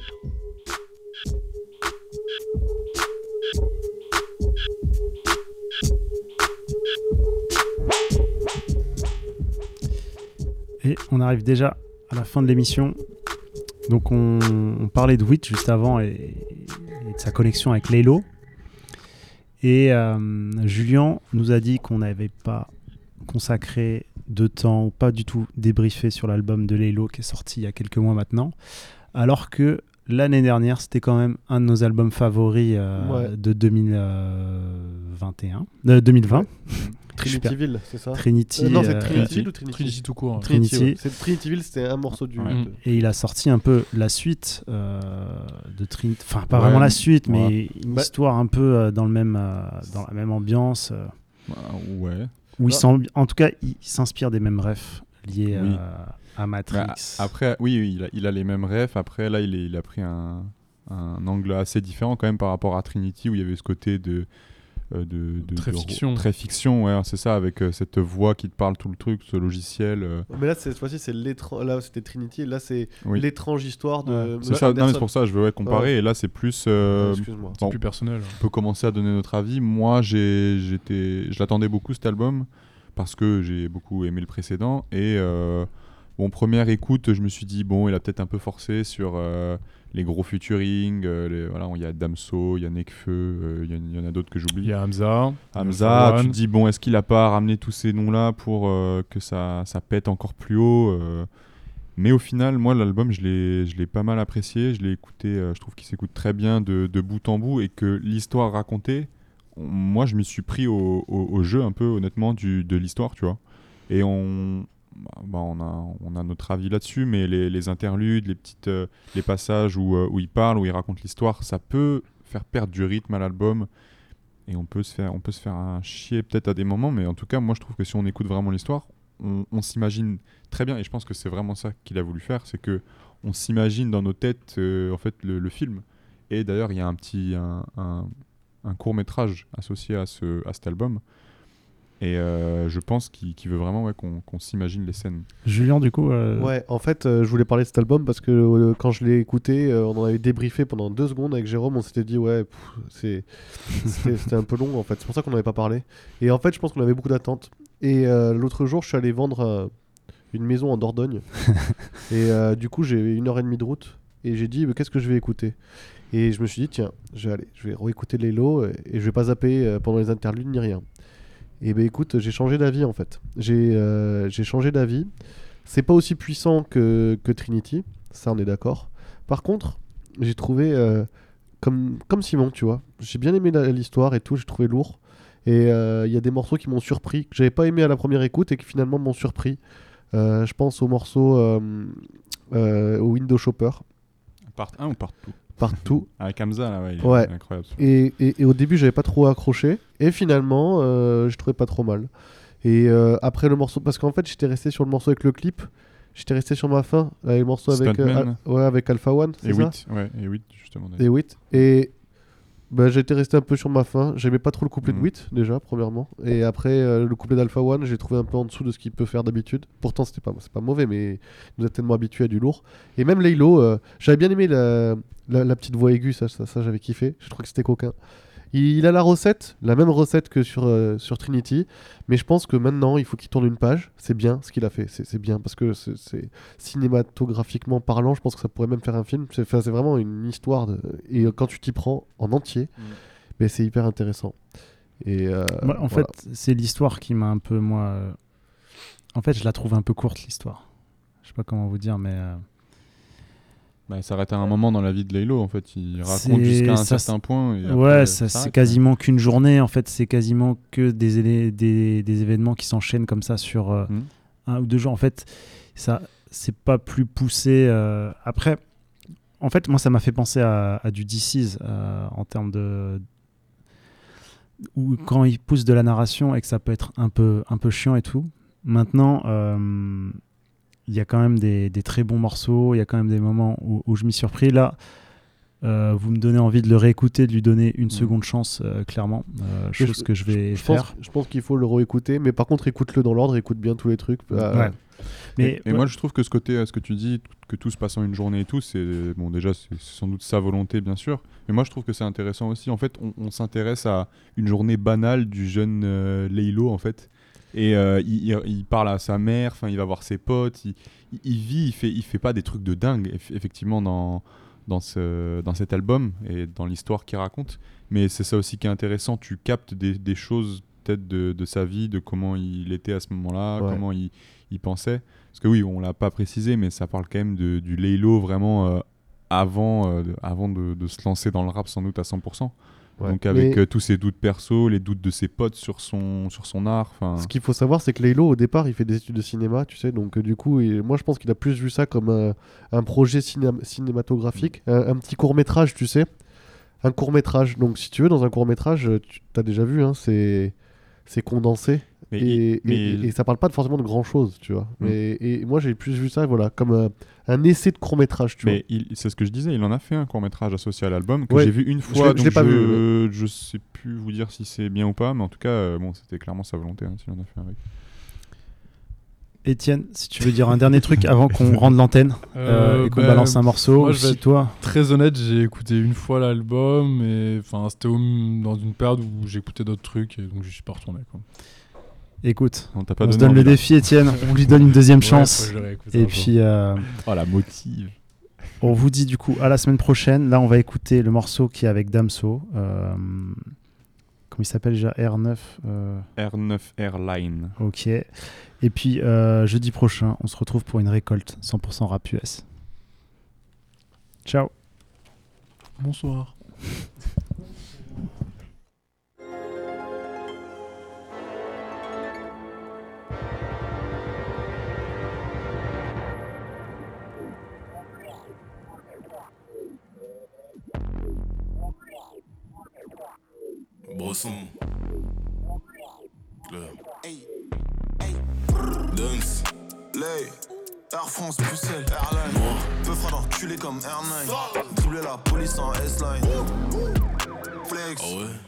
Speaker 3: Et on arrive déjà à la fin de l'émission. Donc on, parlait de Witch juste avant et, et de sa connexion avec Laylo. Et euh, Julien nous a dit qu'on n'avait pas consacré de temps ou pas du tout débriefé sur l'album de Laylo qui est sorti il y a quelques mois maintenant. Alors que l'année dernière, c'était quand même un de nos albums favoris euh,
Speaker 6: Ouais.
Speaker 3: de 2021, euh, 2020.
Speaker 6: Trinityville, c'est ça
Speaker 3: Trinity.
Speaker 6: Euh, Non, c'est
Speaker 3: euh,
Speaker 6: Trinityville ou Trinity
Speaker 4: Trinity tout court, ouais.
Speaker 6: Trinity.
Speaker 3: Trinity.
Speaker 6: ouais. C'est Trinityville, c'était un morceau du.
Speaker 3: Ouais.
Speaker 6: de-
Speaker 3: Et il a sorti un peu la suite euh, de Trinity. Enfin, pas
Speaker 5: Ouais.
Speaker 3: vraiment la suite, mais une
Speaker 6: Bah-
Speaker 3: histoire un peu dans, le même, euh, dans la même ambiance. euh,
Speaker 5: Bah, ouais.
Speaker 3: où il
Speaker 5: Ah.
Speaker 3: s'en- en tout cas, il s'inspire des mêmes refs liés
Speaker 5: Oui.
Speaker 3: euh, à Matrix.
Speaker 5: Bah, après, oui, oui, il a, il a les mêmes refs. Après, là, il, est- il a pris un, un angle assez différent quand même par rapport à Trinity où il y avait ce côté de. Euh, de, de-
Speaker 4: Très
Speaker 5: de-
Speaker 4: fiction.
Speaker 5: Très fiction, ouais, c'est ça, avec euh, cette voix qui te parle tout le truc, ce logiciel. euh.
Speaker 6: Mais là, cette fois-ci, c'est l'étrange. Là, c'était Trinity. Et là, c'est
Speaker 5: Oui.
Speaker 6: l'étrange histoire de.
Speaker 5: C'est ça, non, mais
Speaker 6: Anderson.
Speaker 5: c'est pour ça je veux ouais, comparer.
Speaker 6: Ouais.
Speaker 5: Et là, c'est plus. euh,
Speaker 6: excuse-moi.
Speaker 4: C'est plus personnel.
Speaker 5: On peut commencer à donner notre avis. Moi, j'ai, j'étais, je l'attendais beaucoup cet album parce que j'ai beaucoup aimé le précédent. Et euh, bon, première écoute, je me suis dit bon, il a peut-être un peu forcé sur euh, les gros featuring. euh, les- voilà, il y a Damso, il y a Nekfeu, euh, il y, en a d'autres que j'oublie.
Speaker 4: Il y a Hamza.
Speaker 5: Hamza, tu te dis bon, est-ce qu'il a pas ramené tous ces noms-là pour euh, que ça, ça pète encore plus haut mais au final, moi, l'album, je l'ai, je l'ai pas mal apprécié. Je l'ai écouté, euh, je trouve qu'il s'écoute très bien de, de bout en bout et que l'histoire racontée, on- moi, je me suis pris au, au- au jeu un peu, honnêtement, du, de l'histoire, tu vois. Et on, bah, on, a, on a notre avis là-dessus, mais les, interludes, les, petites, euh, les passages où, euh, où il parle, où il raconte l'histoire, ça peut faire perdre du rythme à l'album. Et on peut se faire, on peut se faire un chier peut-être à des moments, mais en tout cas, moi, je trouve que si on écoute vraiment l'histoire, on, s'imagine très bien, et je pense que c'est vraiment ça qu'il a voulu faire, c'est que on s'imagine dans nos têtes euh, en fait le, film. Et d'ailleurs, il y a un petit un- un court métrage associé à ce à cet album. Et euh, je pense qu'il veut vraiment ouais, qu'on s'imagine les scènes.
Speaker 3: Julien, du coup. euh,
Speaker 6: Ouais, en fait, euh, je voulais parler de cet album parce que euh, quand je l'ai écouté, euh, on en avait débriefé pendant deux secondes avec Jérôme. On s'était dit, ouais, (laughs) c'était un peu long en fait. C'est pour ça qu'on n'avait pas parlé. Et en fait, je pense qu'on avait beaucoup d'attentes. Et euh, l'autre jour, je suis allé vendre euh, une maison en Dordogne. (laughs) et euh, du coup, j'ai une heure et demie de route. Et j'ai dit, qu'est-ce que je vais écouter? Et je me suis dit, tiens, je vais aller, je vais réécouter Lélo et, et je vais pas zapper euh, pendant les interludes ni rien. Et ben écoute, j'ai changé d'avis en fait. J'ai euh, j'ai changé d'avis. C'est pas aussi puissant que, que Trinity, ça on est d'accord. Par contre, j'ai trouvé euh, comme, comme Simon, tu vois. J'ai bien aimé l'histoire et tout, j'ai trouvé lourd. Et euh, il y a des morceaux qui m'ont surpris, que j'avais pas aimé à la première écoute et qui finalement m'ont surpris. Je pense au morceau au Window Shopper.
Speaker 5: Part 1 ou partout
Speaker 6: Partout. (laughs)
Speaker 5: Avec Hamza, là, ouais, il est
Speaker 6: Ouais.
Speaker 5: incroyable.
Speaker 6: Et, et- et au début, j'avais pas trop accroché. Et finalement, euh, je trouvais pas trop mal. Et euh, après le morceau, parce qu'en fait, j'étais resté sur le morceau avec le clip. J'étais resté sur ma fin avec le morceau avec, euh. Al- ouais, avec Alpha One.
Speaker 5: Et
Speaker 6: ça
Speaker 5: 8, ouais, et 8 justement.
Speaker 6: Et 8. Et bah, j'étais resté un peu sur ma fin. J'aimais pas trop le couplet de
Speaker 5: Mhm.
Speaker 6: 8 déjà, premièrement. Et après, euh, le couplet d'Alpha One, j'ai trouvé un peu en dessous de ce qu'il peut faire d'habitude. Pourtant, c'était pas, c'est pas mauvais, mais il nous a tellement habitués à du lourd. Et même Laylo, euh, j'avais bien aimé la, la, la petite voix aiguë, ça, ça, ça, j'avais kiffé. Je trouve que c'était coquin. Il, il a la recette, la même recette que sur, euh, sur Trinity, mais je pense que maintenant il faut qu'il tourne une page. C'est bien ce qu'il a fait, c'est bien parce que c'est- cinématographiquement parlant. Je pense que ça pourrait même faire un film. C'est vraiment une histoire de... et euh, quand tu t'y prends en entier, mais c'est hyper intéressant. Et euh,
Speaker 3: Moi, en
Speaker 6: voilà.
Speaker 3: fait, c'est l'histoire qui m'a un peu, moi. En fait, je la trouve un peu courte, l'histoire. Je sais pas comment vous dire, mais. euh,
Speaker 5: Bah, il s'arrête à un moment dans la vie de Laylo en fait. Il raconte jusqu'à un
Speaker 3: ça,
Speaker 5: certain point. Et
Speaker 3: ouais,
Speaker 5: après,
Speaker 3: ça,
Speaker 5: ça
Speaker 3: c'est quasiment qu'une journée. En fait, c'est quasiment que des, des, des événements qui s'enchaînent comme ça sur euh,
Speaker 5: Mhm.
Speaker 3: un ou deux jours. En fait, ça, c'est pas plus poussé. euh, Après, en fait, moi, ça m'a fait penser à, à du DC's euh, en termes de. Où quand il pousse de la narration et que ça peut être un peu, un peu chiant et tout. Maintenant, il y a quand même des, des très bons morceaux, il y a quand même des moments où, où je m'y suis surpris. Là, euh, vous me donnez envie de le réécouter, de lui donner une seconde chance, euh, clairement. Euh, chose que je vais
Speaker 6: je pense,
Speaker 3: faire.
Speaker 6: je pense qu'il faut le réécouter, mais par contre, écoute-le dans l'ordre, écoute bien tous les trucs. euh,
Speaker 3: Ouais. Mais
Speaker 5: et, et moi, je trouve que ce côté, ce que tu dis, que tout se passe en une journée et tout, c'est bon. Déjà, c'est sans doute sa volonté, bien sûr. Mais moi, je trouve que c'est intéressant aussi. En fait, on, on s'intéresse à une journée banale du jeune euh, Laylo, en fait. Et euh, il, il- il parle à sa mère, enfin, il va voir ses potes. Il, vit, il fait, il fait pas des trucs de dingue, eff- effectivement, dans dans ce dans cet album et dans l'histoire qu'il raconte. Mais c'est ça aussi qui est intéressant. Tu captes des, des choses peut-être de, de sa vie, de comment il était à ce moment-là,
Speaker 6: Ouais.
Speaker 5: comment il, il pensait. Parce que oui, on l'a pas précisé, mais ça parle quand même de, du Laylo vraiment euh, avant, euh, avant de, de se lancer dans le rap sans doute à 100%.
Speaker 6: Ouais.
Speaker 5: Donc avec
Speaker 6: Mais-
Speaker 5: euh, tous ses doutes perso, les doutes de ses potes sur son, sur son art. enfin
Speaker 6: Ce qu'il faut savoir, c'est que Laylo, au départ, il fait des études de cinéma, tu sais, donc euh, du coup, il- moi je pense qu'il a plus vu ça comme un, un projet ciné- cinématographique, un, un petit court-métrage, tu sais. Un court-métrage. Donc si tu veux, dans un court-métrage, euh, tu as déjà vu, hein, c'est c'est condensé.
Speaker 5: Mais
Speaker 6: et,
Speaker 5: mais
Speaker 6: et- ça parle pas forcément de grand chose, tu vois.
Speaker 5: Mm.
Speaker 6: Mais, et moi j'ai plus vu ça, voilà, comme un, un essai de court-métrage, tu vois.
Speaker 5: Mais c'est ce que je disais, il en a fait un court métrage associé à l'album que
Speaker 6: Ouais,
Speaker 5: j'ai vu une fois.
Speaker 6: je
Speaker 5: donc
Speaker 6: pas
Speaker 5: je,
Speaker 6: vu,
Speaker 5: je sais plus vous dire si c'est bien ou pas, mais en tout cas, euh, bon, c'était clairement sa volonté hein, s'il en a fait avec.
Speaker 3: Étienne, si tu veux dire un dernier truc avant qu'on (laughs) rende l'antenne euh,
Speaker 4: Euh,
Speaker 3: et qu'on
Speaker 4: bah,
Speaker 3: balance un morceau,
Speaker 4: moi, je vais
Speaker 3: toi.
Speaker 4: Très honnête, j'ai écouté une fois l'album et enfin c'était dans une période où j'écoutais d'autres trucs et donc je suis pas retourné. Quoi.
Speaker 3: Écoute,
Speaker 5: On pas
Speaker 3: se donne le défi, Étienne. On lui donne une (laughs) deuxième chance. et
Speaker 4: jour.
Speaker 3: puis, euh,
Speaker 5: Oh la motive.
Speaker 3: on vous dit du coup à la semaine prochaine. Là, on va écouter le morceau qui est avec Damso. Euh, comment il s'appelle déjà? R9 euh,
Speaker 5: R9 Airline.
Speaker 3: Ok. Et puis, euh, jeudi prochain, on se retrouve pour une récolte 100% rap US. Ciao.
Speaker 4: Bonsoir.
Speaker 20: Bosson. Dunks.
Speaker 9: Lay, Air France, Bruxelles, Airline. Peu fera d'enculé comme R9. Dribbler la police en S-Line. Flex.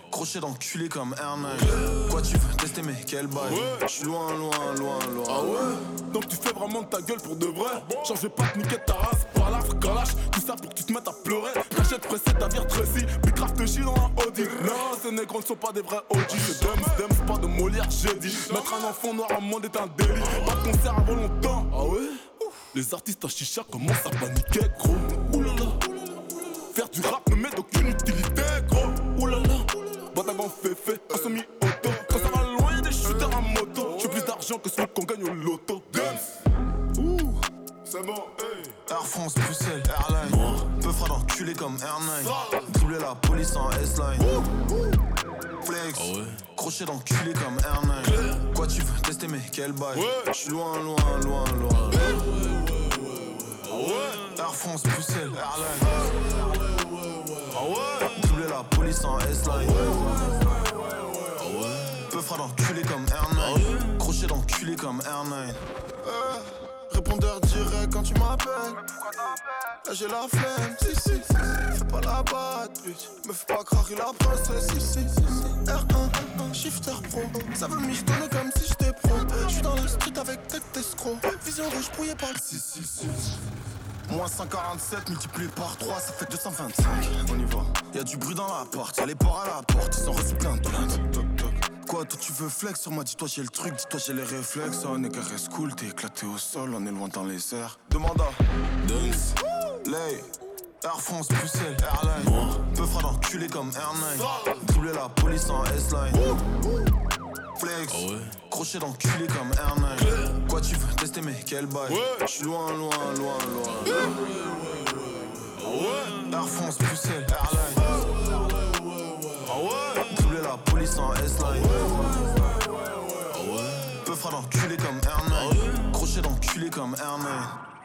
Speaker 9: Crochet d'enculé comme R9. Quoi tu veux tester mais quel bail J'suis loin, loin, loin, loin.
Speaker 21: Ah ouais? Donc tu fais vraiment de ta gueule pour de vrai Genre je vais pas te niquer ta race par la calache Tout ça pour que tu te mettes à pleurer Cachette pressée ta vire Tracy. Big Craft te chie dans la Audi. Non ces négros ne sont pas des vrais OG C'est Dems, Dems, pas de Molière j'ai dit. Mettre un enfant noir à monde est un délit. Pas de concert avant longtemps. Ah ouais? Les artistes à chicha commencent à paniquer gros. Oulala. Faire du rap ne met d'aucune utilité gros. Oulala. Boîte avant féfé, un semi-auto. Quand ça va loin des shooters à moto. J'ai plus d'argent que celui qu'on gagne au loto. Dance Ouh C'est bon, hey.
Speaker 9: Air France, Bruxelles, Airline. Peu fera d'enculé comme R9. Dribbler la police en S-Line. Flex. Crochet d'enculé comme R9. Quoi tu veux tester mais quel bail J'suis loin, loin, loin, loin. Air France, Bruxelles, Airline. Dribbler la police en S-Line. Peu fera d'enculé comme R9. Crochet comme R9. Répondeur direct quand tu m'appelles. Là j'ai la flemme, si si. Fais pas la batte, bitch. Me fais pas craquer la princesse, si si. R1, shifter pro. Ça veut m'y donner comme si j'étais pro. J'suis dans le street avec tête d'escroc. Vision rouge brouillée par le 666. Moins 147 multiplié par 3, ça fait 225. On y va. Y'a du bruit dans la porte, y'a les ports à la porte, ils ont reçu plein de. Quoi, toi tu veux flex sur moi, dis-toi j'ai le truc, dis-toi j'ai les réflexes. On est carré cool, t'es éclaté au sol, on est loin dans les airs. Demanda. Dunks. Lay. Air France, Bruxelles, Airline. Peu fera d'enculé comme R9. Dribbler la police en S-Line. Flex. Crochet d'enculé comme R9. Quoi tu veux tester mais quel bail J'suis loin, loin, loin, loin. Air France, Bruxelles, Airline. La police en S-Line. Peu fera d'enculé comme R9. Crochet d'enculé comme R9.